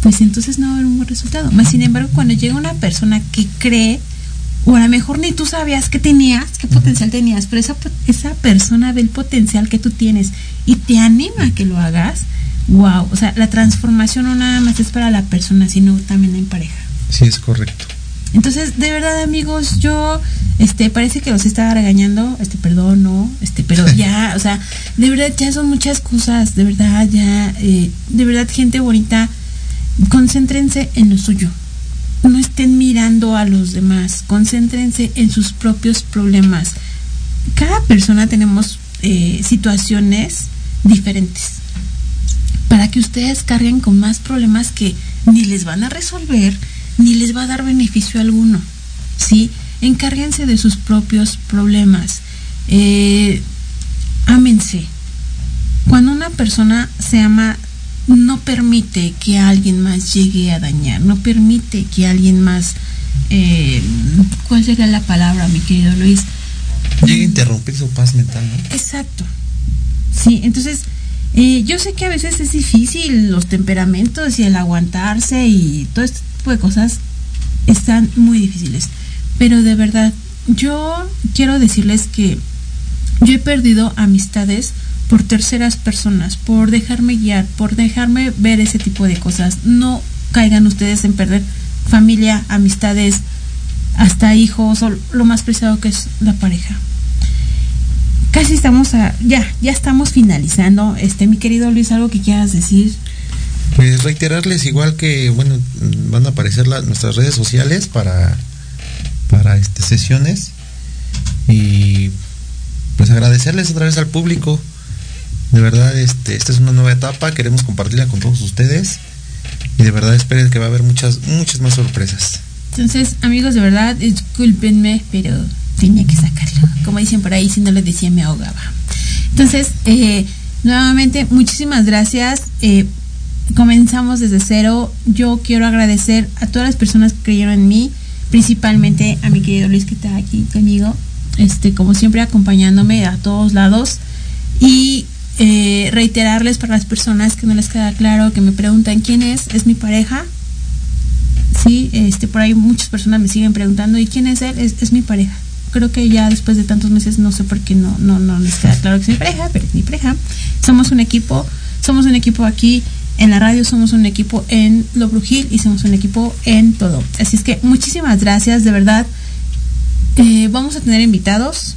pues entonces no va a haber un buen resultado. Más sin embargo, cuando llega una persona que cree, o a lo mejor ni tú sabías que tenías, qué potencial tenías, pero esa, esa persona ve el potencial que tú tienes y te anima a que lo hagas, wow, o sea, la transformación no nada más es para la persona, sino también en pareja. Sí, es correcto. Entonces, de verdad, amigos, yo, este, parece que los estaba regañando, este, perdón, no, este, pero ya, o sea, de verdad, ya son muchas cosas, de verdad, ya, eh, de verdad, gente bonita, concéntrense en lo suyo. No estén mirando a los demás, concéntrense en sus propios problemas. Cada persona tenemos eh, situaciones diferentes para que ustedes carguen con más problemas que ni les van a resolver ni les va a dar beneficio alguno. ¿Sí? Encárguense de sus propios problemas. Eh, ámense. Cuando una persona se ama, no permite que alguien más llegue a dañar, no permite que alguien más. eh, ¿Cuál sería la palabra, mi querido Luis? Llega a interrumpir su paz mental, ¿no? Exacto. Sí, entonces eh, yo sé que a veces es difícil los temperamentos y el aguantarse y todo este de cosas están muy difíciles. Pero de verdad, yo quiero decirles que yo he perdido amistades por terceras personas, por dejarme guiar, por dejarme ver ese tipo de cosas. No caigan ustedes en perder familia, amistades, hasta hijos o lo más preciado que es la pareja. Casi estamos a, ya, ya estamos finalizando. Este, mi querido Luis, algo que quieras decir. Pues reiterarles igual que, bueno, van a aparecer la- nuestras redes sociales para, para este, sesiones y pues agradecerles otra vez al público. De verdad, este, esta es una nueva etapa, queremos compartirla con todos ustedes y de verdad esperen que va a haber muchas, muchas más sorpresas. Entonces, amigos, de verdad, discúlpenme, pero tenía que sacarlo. Como dicen por ahí, si no lo decía me ahogaba. Entonces, eh, nuevamente, muchísimas gracias. Eh, comenzamos desde cero. Yo quiero agradecer a todas las personas que creyeron en mí, principalmente a mi querido Luis que está aquí conmigo, este, como siempre acompañándome a todos lados. Y eh, reiterarles para las personas que no les queda claro, que me preguntan quién es, es mi pareja. Sí, este, por ahí muchas personas me siguen preguntando, ¿y quién es él? Es, es mi pareja. Creo que ya después de tantos meses no sé por qué no, no, no les queda claro que es mi pareja, pero es mi pareja. Somos un equipo, somos un equipo aquí en la radio, somos un equipo en Lo Brujil y somos un equipo en todo. Así es que muchísimas gracias, de verdad. Eh, vamos a tener invitados,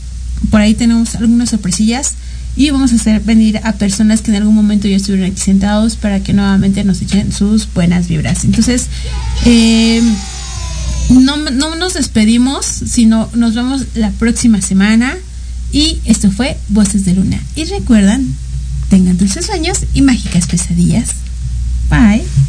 por ahí tenemos algunas sorpresillas y vamos a hacer venir a personas que en algún momento ya estuvieron aquí sentados para que nuevamente nos echen sus buenas vibras. Entonces, eh, no, no nos despedimos, sino nos vemos la próxima semana. Y esto fue Voces de Luna. Y recuerdan, tengan dulces sueños y mágicas pesadillas. 拜。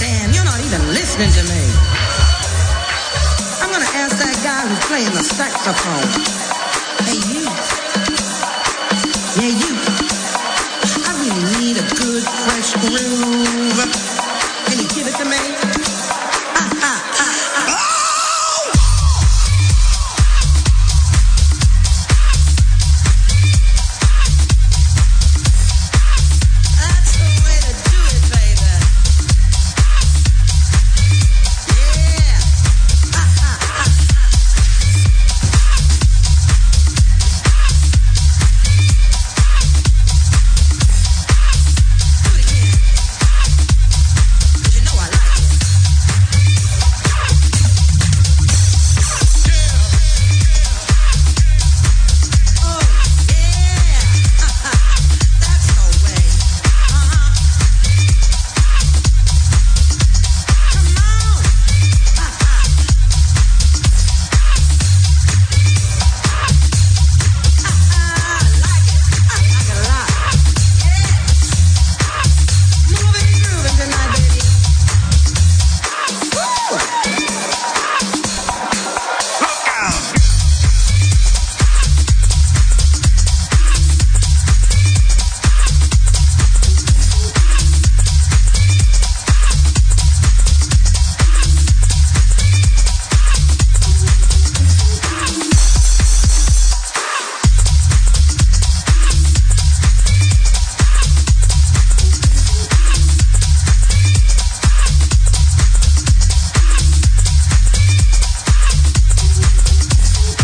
Damn, you're not even listening to me. I'm gonna ask that guy who's playing the saxophone. Hey, you. Yeah, you. I really need a good, fresh groove. Can you give it to me?